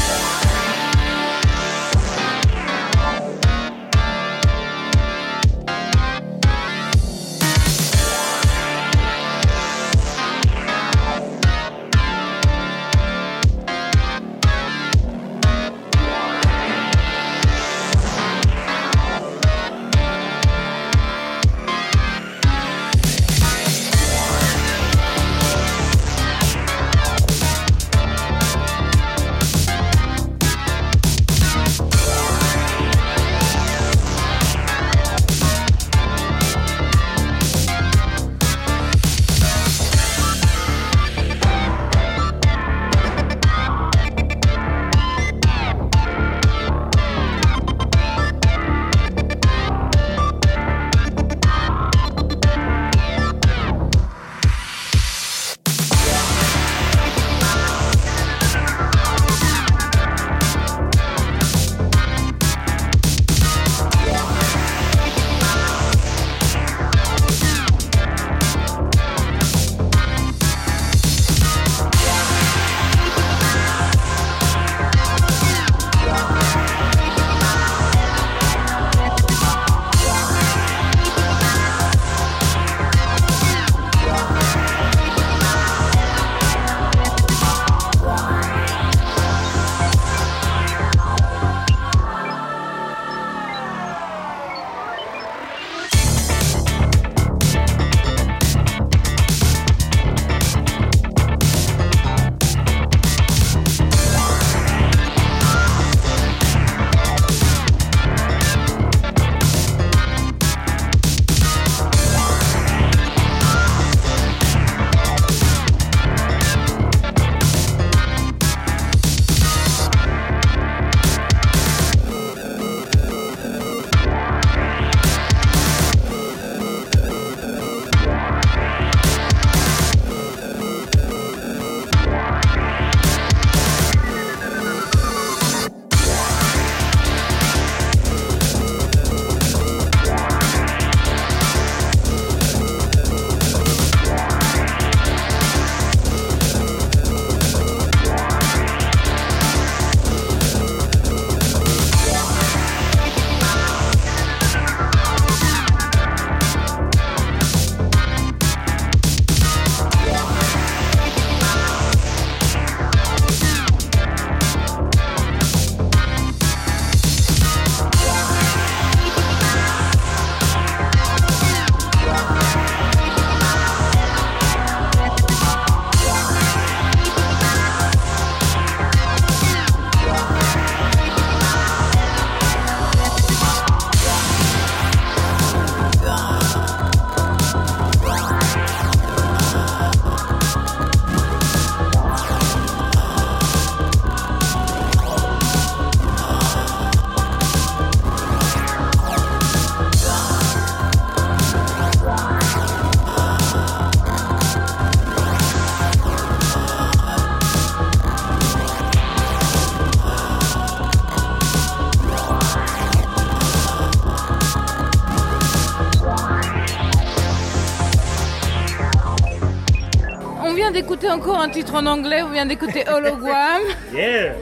Encore un titre en anglais, on vient d'écouter (laughs) Hologram. Yeah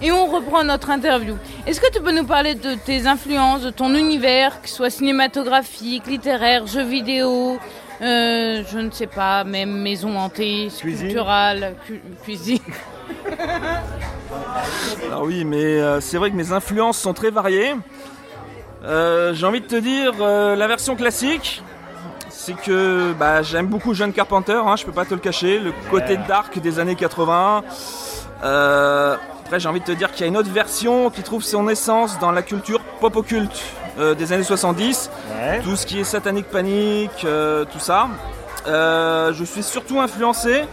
Et on reprend notre interview. Est-ce que tu peux nous parler de tes influences, de ton univers, que ce soit cinématographique, littéraire, jeux vidéo, euh, je ne sais pas, même maison hantée, sculpturale, cu- cuisine Alors (laughs) oui, mais euh, c'est vrai que mes influences sont très variées. Euh, J'ai envie de te dire, la version classique, c'est que bah, j'aime beaucoup John Carpenter, hein, je peux pas te le cacher, le côté dark des années 80. Euh, après, j'ai envie de te dire qu'il y a une autre version qui trouve son essence dans la culture pop occulte euh, des années 70. Ouais. Tout ce qui est satanique panique, euh, tout ça. Euh, je suis surtout influencé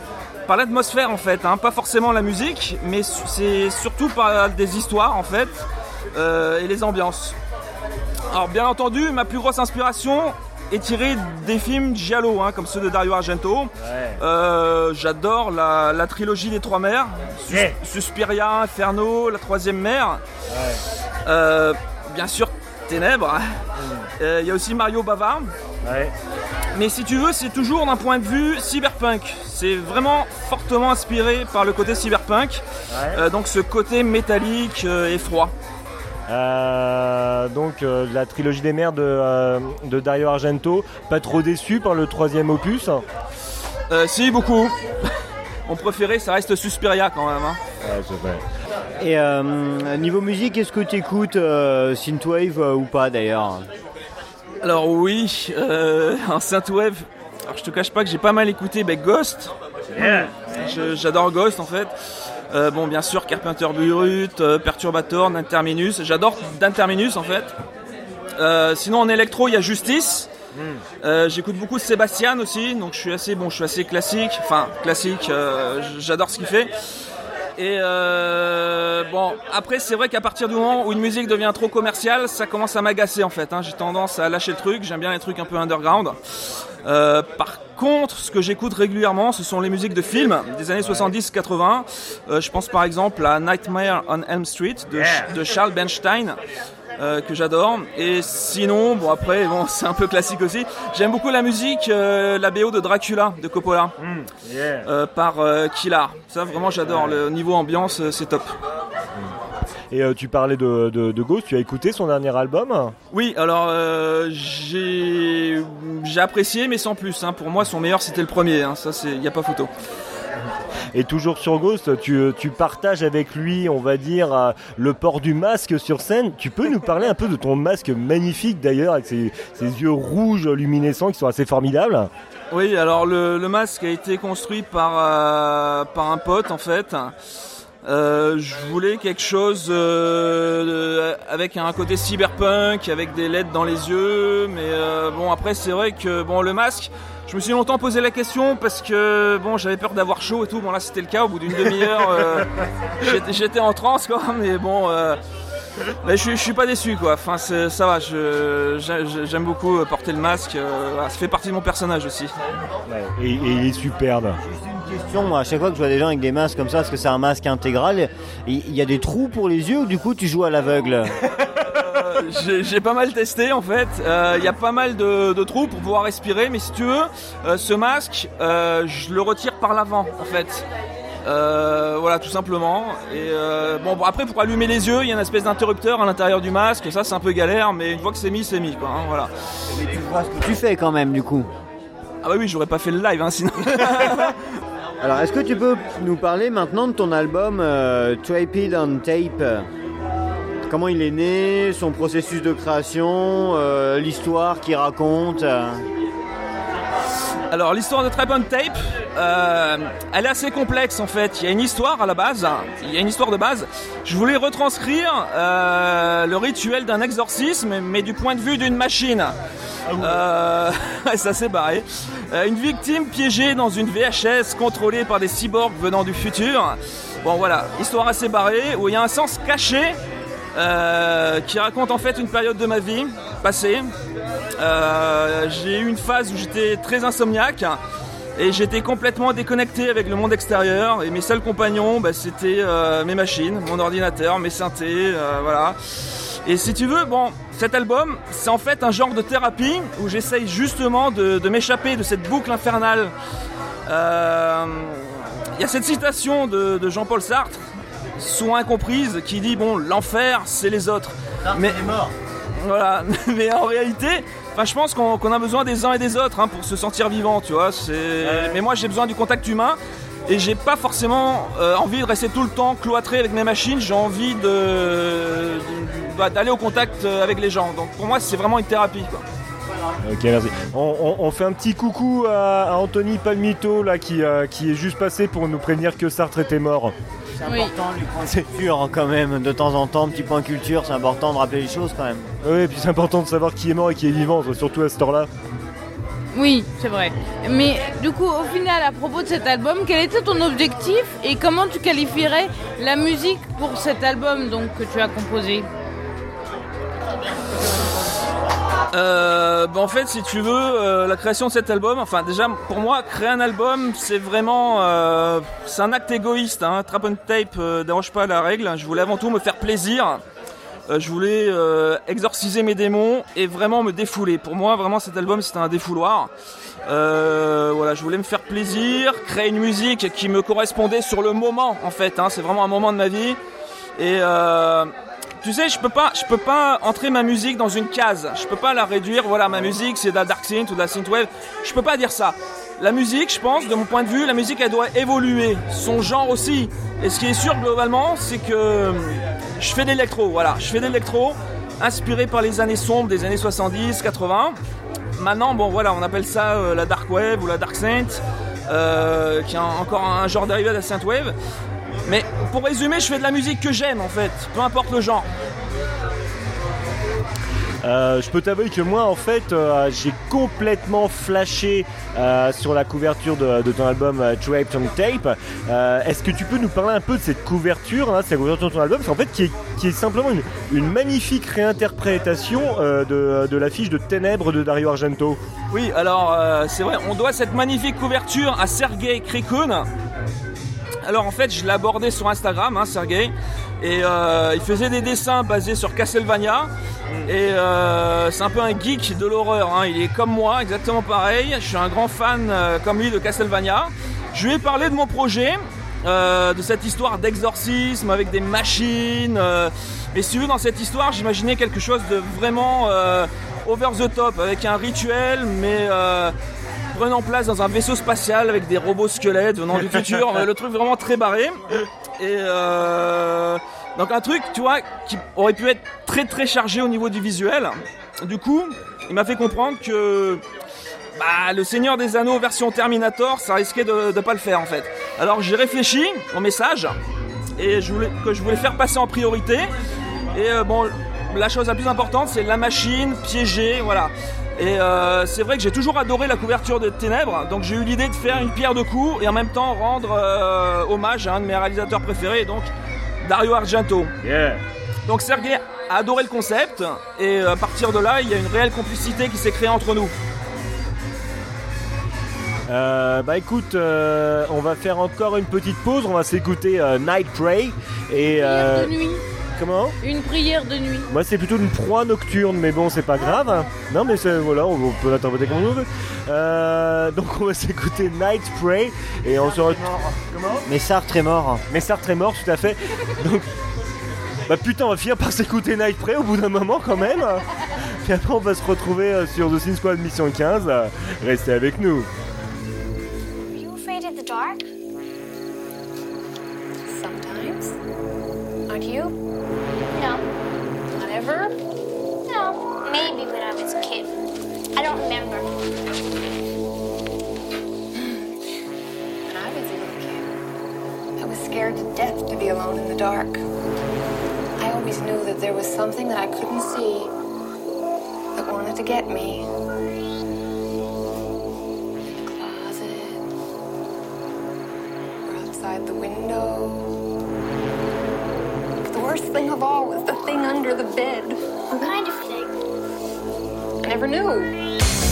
par l'atmosphère en fait, hein, pas forcément la musique, mais c'est surtout par des histoires en fait. et les ambiances. Alors bien entendu, ma plus grosse inspiration est tirée des films giallo, hein, comme ceux de Dario Argento. Euh, J'adore la, la trilogie des trois mers, Sus- Ouais. Suspiria, Inferno, la troisième mer. Euh, bien sûr, Ténèbres. Euh, Il y a aussi Mario Bava. Ouais. Mais si tu veux, c'est toujours d'un point de vue cyberpunk. C'est vraiment fortement inspiré par le côté cyberpunk. Euh, donc ce côté métallique euh, et froid. Euh, donc euh, la trilogie des mers de, euh, de Dario Argento, pas trop déçu par le troisième opus Euh, si, beaucoup. Mon préféré, ça reste Suspiria quand même. hein. Ouais, c'est vrai. Et euh, niveau musique, est-ce que tu écoutes Synthwave euh, ou pas d'ailleurs? Alors oui, euh, (laughs) en synthwave, alors je te cache pas que j'ai pas mal écouté ben, Ghost. Je- J'adore Ghost en fait. Euh, bon, bien sûr, Carpenter Brut, euh, Perturbator, Interminus. J'adore D'Interminus en fait. Euh, sinon en électro, il y a Justice. Euh, J'écoute beaucoup Sébastien aussi, donc je suis assez bon, je suis assez classique. Enfin, classique. J'adore ce qu'il fait. Et euh, bon, après c'est vrai qu'à partir du moment où une musique devient trop commerciale, ça commence à m'agacer en fait. hein. J'ai tendance à lâcher le truc. J'aime bien les trucs un peu underground. Euh, par contre, ce que j'écoute régulièrement, ce sont les musiques de films des années 70-80. Euh, je pense par exemple à Nightmare on Elm Street de, de Charles Bernstein. euh, que j'adore. Et sinon bon après bon (laughs) c'est un peu classique aussi. J'aime beaucoup la musique euh, la BO de Dracula de Coppola. Euh, par Killar. Ça vraiment j'adore. Le niveau ambiance c'est top Et euh, tu parlais de, de, de Ghost, tu as écouté son dernier album Oui, alors euh, j'ai apprécié, mais sans plus. hein. Pour moi, son meilleur c'était le premier. hein. Ça, c'est y a pas photo. Et toujours sur Ghost, tu, tu partages avec lui, on va dire, euh, le port du masque sur scène. Tu peux nous parler un peu de ton masque magnifique d'ailleurs, avec ses, ses yeux rouges luminescents qui sont assez formidables? Oui, alors le, le masque a été construit par euh, par un pote en fait. Euh, je voulais quelque chose euh, avec un côté cyberpunk, avec des LED dans les yeux, mais euh, bon après c'est vrai que bon le masque, je me suis longtemps posé la question parce que bon j'avais peur d'avoir chaud et tout. Bon là c'était le cas. Au bout d'une demi-heure, euh, (laughs) j'étais- en transe quoi, mais bon. euh, mais je, suis- je suis pas déçu quoi. Enfin ça va. J'aime beaucoup porter le masque. euh, voilà, ça fait partie de mon personnage aussi. et, et il est superbe. Question, moi, à chaque fois que je vois des gens avec des masques comme ça, parce que c'est un masque intégral, il y a des trous pour les yeux ou du coup tu joues à l'aveugle? J'ai j'ai pas mal testé en fait. Il y a pas mal de, de trous pour pouvoir respirer, mais si tu veux, euh, ce masque, euh, je le retire par l'avant en fait. Euh, voilà, tout simplement. Et euh, bon, bon, après pour allumer les yeux, il y a une espèce d'interrupteur à l'intérieur du masque. Ça, c'est un peu galère, mais une fois que c'est mis, c'est mis. Quoi, hein, voilà. Mais tu vois ce que tu fais quand même du coup? Ah bah oui, j'aurais pas fait le live, hein, sinon. (laughs) Alors, est-ce que tu peux nous parler maintenant de ton album euh, Triped on Tape? Comment il est né, son processus de création, euh, l'histoire qu'il raconte? Alors l'histoire de Trap on Tape, euh, elle est assez complexe en fait. Il y a une histoire à la base, il y a une histoire de base. Je voulais retranscrire euh, le rituel d'un exorcisme, mais du point de vue d'une machine. Euh, (laughs) ça s'est barré. Une victime piégée dans une VHS contrôlée par des cyborgs venant du futur. Bon voilà, histoire assez barrée où il y a un sens caché euh, qui raconte en fait une période de ma vie passée. Euh, j'ai eu une phase où j'étais très insomniaque et j'étais complètement déconnecté avec le monde extérieur et mes seuls compagnons bah, c'était euh, mes machines, mon ordinateur, mes synthés, voilà. Et si tu veux, bon, cet album, c'est en fait un genre de thérapie où j'essaye justement de, m'échapper de cette boucle infernale. Il y a cette citation de Jean-Paul Sartre, souvent incomprise, qui dit bon, l'enfer, c'est les autres. Mais voilà, (laughs) mais en réalité, enfin, je pense qu'on a besoin des uns et des autres hein, pour se sentir vivant, tu vois. c'est- Mais moi, j'ai besoin du contact humain. Et j'ai pas forcément euh, envie de rester tout le temps cloîtré avec mes machines, j'ai envie de, de- bah, d'aller au contact euh, avec les gens. Donc pour moi c'est vraiment une thérapie. Quoi. Ok, merci. On, on- on fait un petit coucou à, à Anthony Palmito là, qui, euh, qui est juste passé pour nous prévenir que Sartre était mort. C'est important les points culture hein, quand même, de temps en temps, petit point culture, c'est important de rappeler les choses quand même. Oui, et puis c'est important de savoir qui est mort et qui est vivant, surtout à cette heure-là. Oui, c'est vrai. Mais du coup, au final, à propos de cet album, quel était ton objectif et comment tu qualifierais la musique pour cet album donc, que tu as composé? Euh, bah, en fait, si tu veux, euh, la création de cet album, enfin déjà pour moi, créer un album, c'est vraiment, euh, c'est un acte égoïste. Hein. Trap and Tape euh, dérange pas la règle. Je voulais avant tout me faire plaisir. Euh, je voulais euh, exorciser mes démons et vraiment me défouler. Pour moi, vraiment, cet album, c'était un défouloir. Voilà, je voulais me faire plaisir, créer une musique qui me correspondait sur le moment, en fait. Hein. C'est vraiment un moment de ma vie. Et tu sais, je peux pas, je peux pas entrer ma musique dans une case. Je peux pas la réduire. Voilà, ma musique, c'est de la dark synth ou de la synthwave. Je peux pas dire ça. La musique, je pense, de mon point de vue, la musique, elle doit évoluer. Son genre aussi. Et ce qui est sûr globalement, c'est que je fais de l'électro. Voilà, je fais de l'électro, inspiré par les années sombres des années 70, 80. Maintenant, bon, voilà, on appelle ça euh, la dark wave ou la dark synth, euh, qui est encore un genre dérivé de la synthwave. Mais pour résumer, je fais de la musique que j'aime en fait, peu importe le genre. Euh, je peux t'avouer que moi, en fait, euh, j'ai complètement flashé euh, sur la couverture de, de ton album Trapped on Tape. Est-ce que tu peux nous parler un peu de cette couverture, hein, cette couverture de ton album, parce qu'en fait, qui est, qui est simplement une, une magnifique réinterprétation de, de l'affiche de Ténèbres de Dario Argento. Oui, alors c'est vrai, on doit cette magnifique couverture à Sergei Krikun. Alors en fait, je abordé sur Instagram, hein, Sergei, et euh, il faisait des dessins basés sur Castlevania. Et euh, c'est un peu un geek de l'horreur. hein. Il est comme moi, exactement pareil. Je suis un grand fan euh, comme lui de Castlevania. Je lui ai parlé de mon projet, de cette histoire d'exorcisme avec des machines. mais si tu veux, dans cette histoire, j'imaginais quelque chose de vraiment over the top, avec un rituel, mais euh, prenant place dans un vaisseau spatial avec des robots squelettes venant du futur. Euh, le truc vraiment très barré. Et euh, donc un truc, tu vois, qui aurait pu être très très chargé au niveau du visuel. Du coup, il m'a fait comprendre que bah, le Seigneur des Anneaux version Terminator, ça risquait de ne pas le faire en fait. Alors j'ai réfléchi au message et je voulais, que je voulais faire passer en priorité. Et euh, bon, la chose la plus importante, c'est la machine piégée, voilà. Et euh, c'est vrai que j'ai toujours adoré la couverture de Ténèbres, donc j'ai eu l'idée de faire une pierre de coups et en même temps rendre euh, hommage à un de mes réalisateurs préférés, donc Dario Argento. Donc Sergei a adoré le concept et à partir de là, il y a une réelle complicité qui s'est créée entre nous. Euh, bah écoute, euh, on va faire encore une petite pause, on va s'écouter euh, Night Pray. Et, Prière euh, de nuit. Comment Une prière de nuit. Moi c'est plutôt une proie nocturne, mais bon c'est pas grave. Non mais c'est voilà, on, peut l'interpréter comme on veut. Euh, donc on va s'écouter Night Pray et on se retrouve. Comment Mais Sartre est mort. Mais Sartre est mort tout à fait. Donc bah putain on va finir par s'écouter Night Pray au bout d'un moment quand même. Puis après on va se retrouver euh, sur The Sin Squad Mission 15. Euh, Restez avec nous. Are you afraid of the dark? Aren't you? No, Not ever? no. Maybe when I was a kid. I don't remember. (sighs) When I was a little kid, I was scared to death to be alone in the dark. I always knew that there was something that I couldn't see that wanted to get me. In the closet, or outside the window. Worst thing of all was the thing under the bed. What kind of thing? I never knew.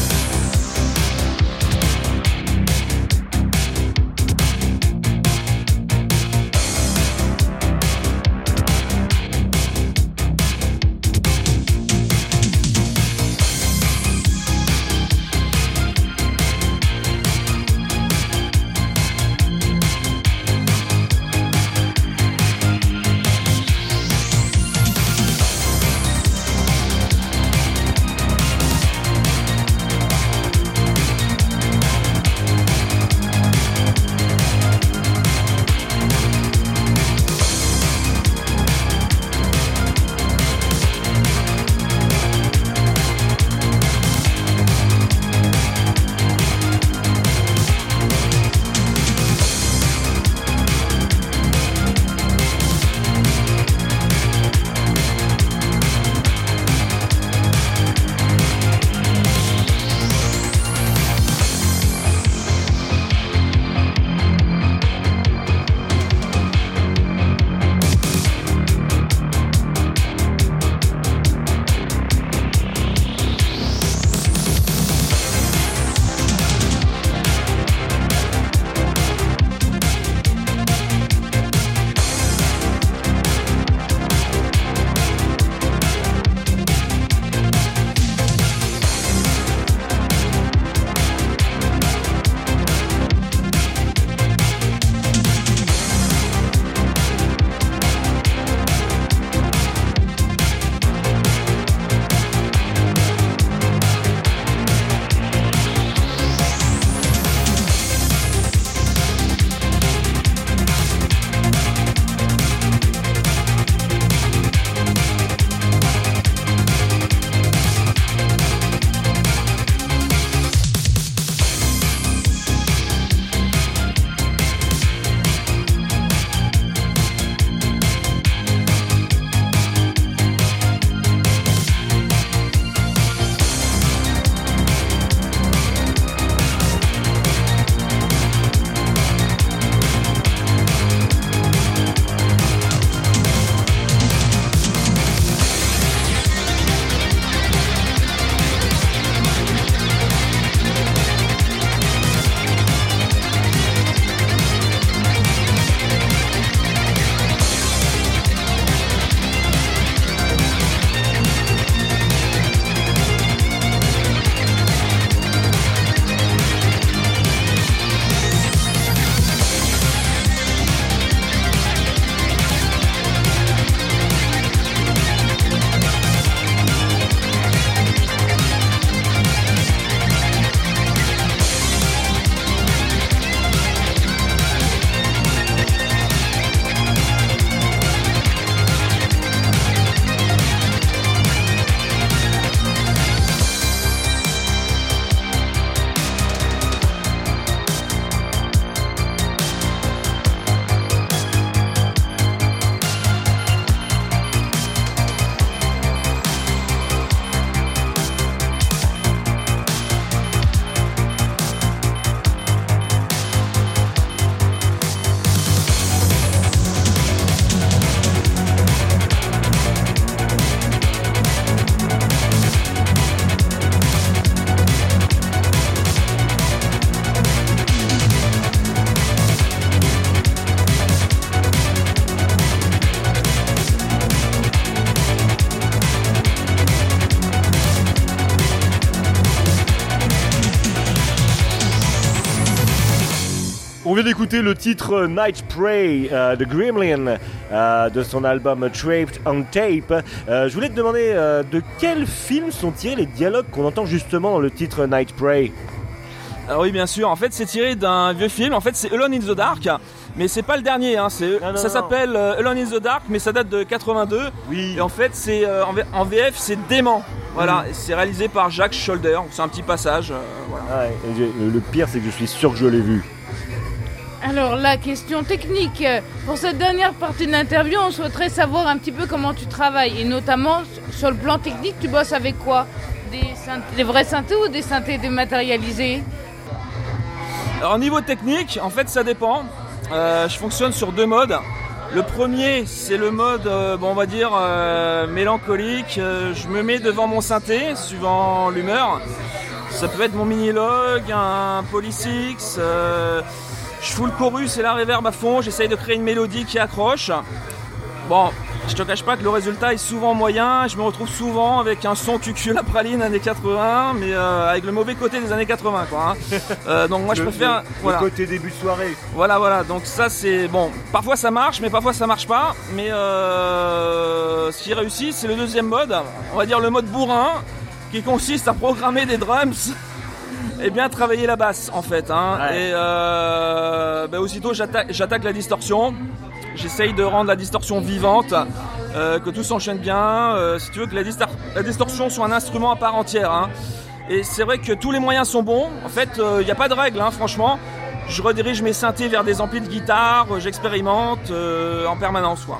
D'écouter le titre Night Prey euh, de Gremlin euh, de son album Trapped on Tape. Euh, je voulais te demander euh, de quel film sont tirés les dialogues qu'on entend justement dans le titre Night Prey? Alors oui, bien sûr. En fait, c'est tiré d'un vieux film. En fait, c'est Alone in the Dark. Mais c'est pas le dernier, hein. c'est, non, ça non. s'appelle euh, Alone in the Dark, mais ça date de 82. Oui. Et en fait, c'est euh, en, VF, c'est dément. Voilà, Mm. C'est réalisé par Jacques Scholder. C'est un petit passage. euh, voilà. Ouais, et j'ai- le pire c'est que je suis sûr que je l'ai vu. Alors la question technique, pour cette dernière partie de l'interview, on souhaiterait savoir un petit peu comment tu travailles et notamment sur le plan technique, tu bosses avec quoi? Des, vrais synthés ou des synthés dématérialisés? Alors niveau technique, en fait ça dépend. Euh, je fonctionne sur deux modes. Le premier, c'est le mode, euh, bon, on va dire, euh, mélancolique. Euh, je me mets devant mon synthé, suivant l'humeur. Ça peut être mon mini-log, un Polysix. Je fous le chorus et la reverb à fond. J'essaye de créer une mélodie qui accroche. Bon, je te cache pas que le résultat est souvent moyen. Je me retrouve souvent avec un son cucu la praline années 80, mais euh, avec le mauvais côté des années 80, quoi. hein. (laughs) Euh, donc moi je Le- préfère, le- voilà. Le côté début de soirée. Voilà, voilà. Donc ça, c'est bon. Parfois ça marche, mais parfois ça marche pas. Mais euh, ce qui réussit, c'est le deuxième mode. On va dire le mode bourrin, qui consiste à programmer des drums (laughs) et bien travailler la basse, en fait. hein. Ouais. Et euh, ben, aussitôt, j'attaque la distorsion. J'essaye de rendre la distorsion vivante, euh, que tout s'enchaîne bien. euh, si tu veux que la, distor- la distorsion soit un instrument à part entière. hein. Et c'est vrai que tous les moyens sont bons. En fait, il n'y a pas de règle, hein, franchement. Je redirige mes synthés vers des amplis de guitare, j'expérimente en permanence. Quoi.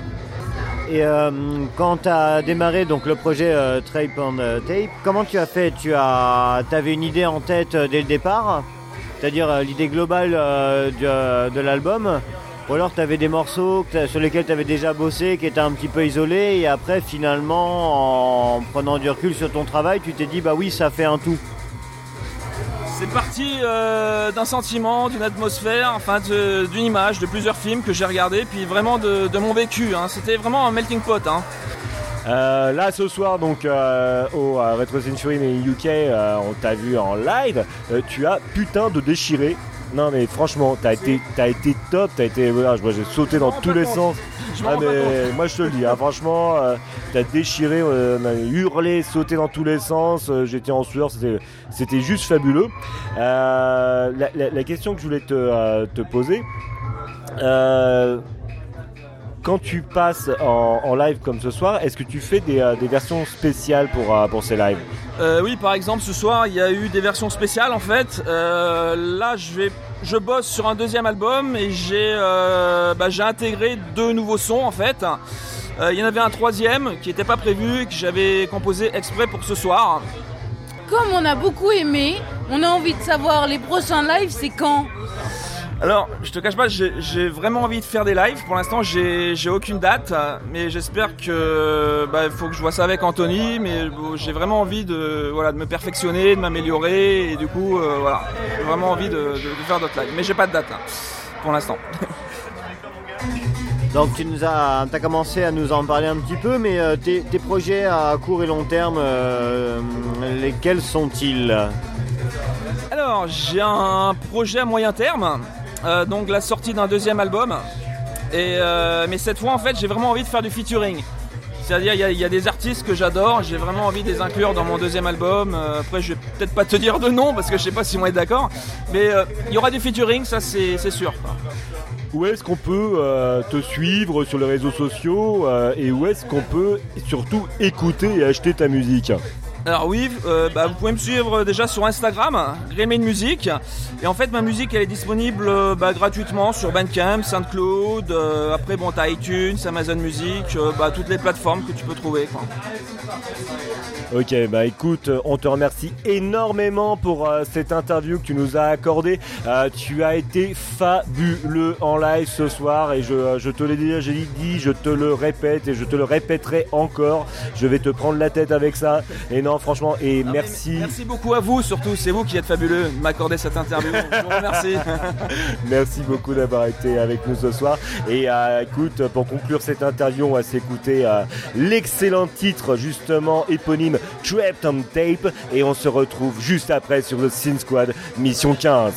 Et euh, quand tu as démarré donc, le projet euh, Trape on Tape, comment tu as fait? Tu as, avais une idée en tête euh, dès le départ? C'est-à-dire euh, l'idée globale euh, euh, de l'album? Ou alors tu avais des morceaux sur lesquels tu avais déjà bossé, qui étaient un petit peu isolés, et après finalement, en prenant du recul sur ton travail, tu t'es dit bah oui, ça fait un tout. C'est parti euh, d'un sentiment, d'une atmosphère, enfin d'une image, de plusieurs films que j'ai regardés, puis vraiment de, mon vécu. hein. C'était vraiment un melting pot. Hein. Euh, là ce soir donc euh, au Retro Century mais UK on t'a vu en live tu as putain de déchiré non mais franchement t'as été t'as été top t'as été voilà, moi j'ai sauté dans tous les sens. ah mais moi je te le dis hein, franchement euh, t'as déchiré euh, on a hurlé sauté dans tous les sens euh, j'étais en sueur c'était c'était juste fabuleux. Euh, la, la- la question que je voulais te, euh, te poser euh, quand tu passes en, en live comme ce soir, est-ce que tu fais des, euh, des versions spéciales pour, euh, pour ces lives Euh, oui, par exemple, ce soir, il y a eu des versions spéciales en fait. Euh, là, je vais, je bosse sur un deuxième album et j'ai, euh, bah, j'ai intégré deux nouveaux sons en fait. Euh, Il y en avait un troisième qui n'était pas prévu et que j'avais composé exprès pour ce soir. Comme on a beaucoup aimé, on a envie de savoir les prochains lives, c'est quand? Alors, je te cache pas, j'ai vraiment envie de faire des lives. Pour l'instant, j'ai aucune date, mais j'espère que bah, faut que je vois ça avec Anthony. Mais bon, j'ai vraiment envie de voilà de me perfectionner, de m'améliorer, et du coup, euh, voilà, j'ai vraiment envie de, de- de faire d'autres lives. Mais j'ai pas de date là, pour l'instant. (laughs) Donc tu nous as, as commencé à nous en parler un petit peu, mais euh, tes, tes projets à court et long terme, euh, lesquels sont-ils? Alors, j'ai un projet à moyen terme, donc la sortie d'un deuxième album. Et, euh, mais cette fois, en fait, j'ai vraiment envie de faire du featuring. C'est-à-dire, il y a- il y, a des artistes que j'adore, j'ai vraiment envie de les inclure dans mon deuxième album. Euh, après, je vais peut-être pas te dire de nom parce que je sais pas si on est d'accord. Mais euh, il y aura du featuring, ça c'est sûr. Où est-ce qu'on peut euh, te suivre sur les réseaux sociaux euh, et où est-ce qu'on peut surtout écouter et acheter ta musique? Alors oui, euh, bah, vous pouvez me suivre déjà sur Instagram, Gremlin Music. Et en fait, ma musique, elle est disponible euh, bah, gratuitement sur Bandcamp, euh, après, bon, t'as iTunes, Amazon Music, euh, bah, toutes les plateformes que tu peux trouver. Ok, bah écoute, euh, on te remercie énormément pour euh, cette interview que tu nous as accordée. Euh, tu as été fabuleux en live ce soir et je, euh, te l'ai déjà dit, je te le répète et je te le répéterai encore. Je vais te prendre la tête avec ça. Et non, franchement, et merci. Merci beaucoup à vous, surtout, c'est vous qui êtes fabuleux de m'accorder cette interview. Je vous remercie. (laughs) Merci beaucoup d'avoir été avec nous ce soir. Et euh, écoute, pour conclure cette interview, on va s'écouter euh, l'excellent titre justement éponyme Trapped on Tape. Et on se retrouve juste après sur The Sin Squad, mission 15.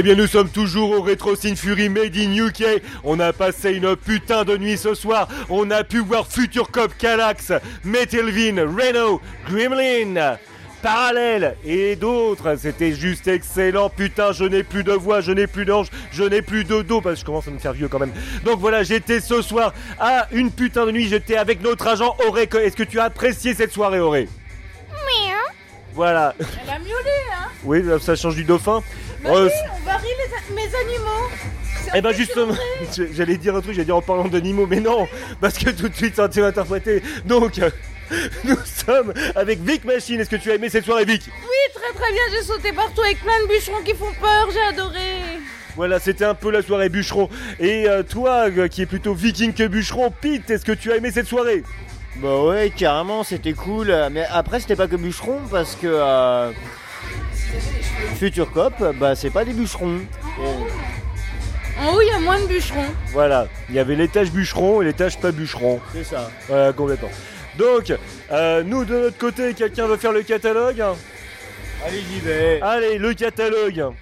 Eh bien, nous sommes toujours au Retro Sin Fury Made in UK. On a passé une putain de nuit ce soir. On a pu voir Future Cop Calax, Metalvin, Renault, Gremlin. Parallèle et d'autres, c'était juste excellent. Putain, je n'ai plus de voix, je n'ai plus d'ange, je n'ai plus de dos parce que je commence à me faire vieux quand même. Donc voilà, j'étais ce soir à une putain de nuit. J'étais avec notre agent Auré. Est-ce que tu as apprécié cette soirée, Auré? Voilà. Elle a miaulé, hein Oui, ça change du dauphin. Oui, on varie les a- mes animaux. Eh ben justement, (laughs) j'allais dire un truc, j'allais dire en parlant d'animaux, mais non, parce que tout de suite ça a été interprété. Donc, (laughs) nous sommes avec Vic Machine. Est-ce que tu as aimé cette soirée, Vic? Oui, très très bien, j'ai sauté partout avec plein de bûcherons qui font peur, j'ai adoré. Voilà, c'était un peu la soirée bûcheron. Et euh, toi, euh, qui est plutôt viking que bûcheron, Pete, est-ce que tu as aimé cette soirée? Bah ouais, carrément, c'était cool. Mais après, c'était pas que bûcheron parce que euh, Future Cop, bah c'est pas des bûcherons. En haut, il y a moins de bûcherons. Voilà, il y avait l'étage bûcheron et l'étage pas bûcheron. C'est ça. Voilà, complètement. Donc, euh, nous de notre côté, quelqu'un veut faire le catalogue? Allez, j'y vais. Allez, le catalogue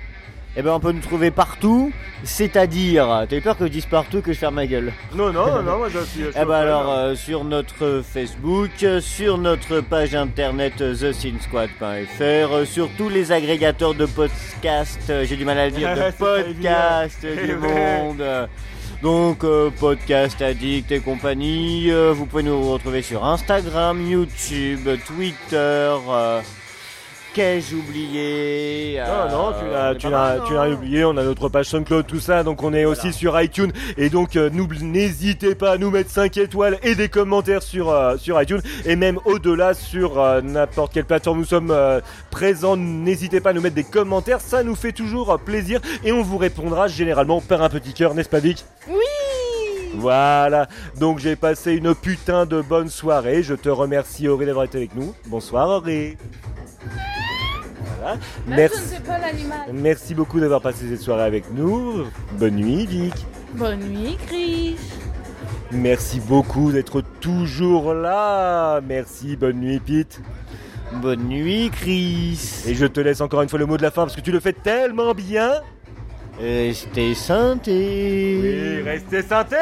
Eh ben, on peut nous trouver partout, c'est-à-dire, t'as eu peur que je dise partout que je ferme ma gueule Non, non, non, non, moi je suis. (laughs) Eh ben alors, euh, sur notre Facebook, sur notre page internet euh, thesinsquad.fr, euh, sur tous les agrégateurs de podcasts, j'ai du mal à le dire, de (laughs) podcasts du monde. Donc, euh, Podcast Addict et compagnie. euh, vous pouvez nous retrouver sur Instagram, YouTube, Twitter. Euh, Qu'ai-je oublié Non, non, tu Euh, tu non l'as oublié. On a notre page SoundCloud, tout ça. Donc on est aussi sur iTunes. Et donc euh, n'hésitez pas à nous mettre 5 étoiles et des commentaires sur euh, sur iTunes et même au-delà sur euh, n'importe quelle plateforme nous sommes euh, présents. N'hésitez pas à nous mettre des commentaires. Ça nous fait toujours euh, plaisir et on vous répondra généralement par un petit cœur, n'est-ce pas, Vic? Oui Voilà. Donc j'ai passé une putain de bonne soirée. Je te remercie, Aurélie, d'avoir été avec nous. Bonsoir, Aurélie. Voilà. Là, Merci. je ne sais pas l'animal. Merci beaucoup d'avoir passé cette soirée avec nous. Bonne nuit, Vic. Bonne nuit, Chris. Merci beaucoup d'être toujours là. Merci, bonne nuit, Pete. Bonne nuit, Chris. Et je te laisse encore une fois le mot de la fin parce que tu le fais tellement bien. Restez santé. Oui, restez santé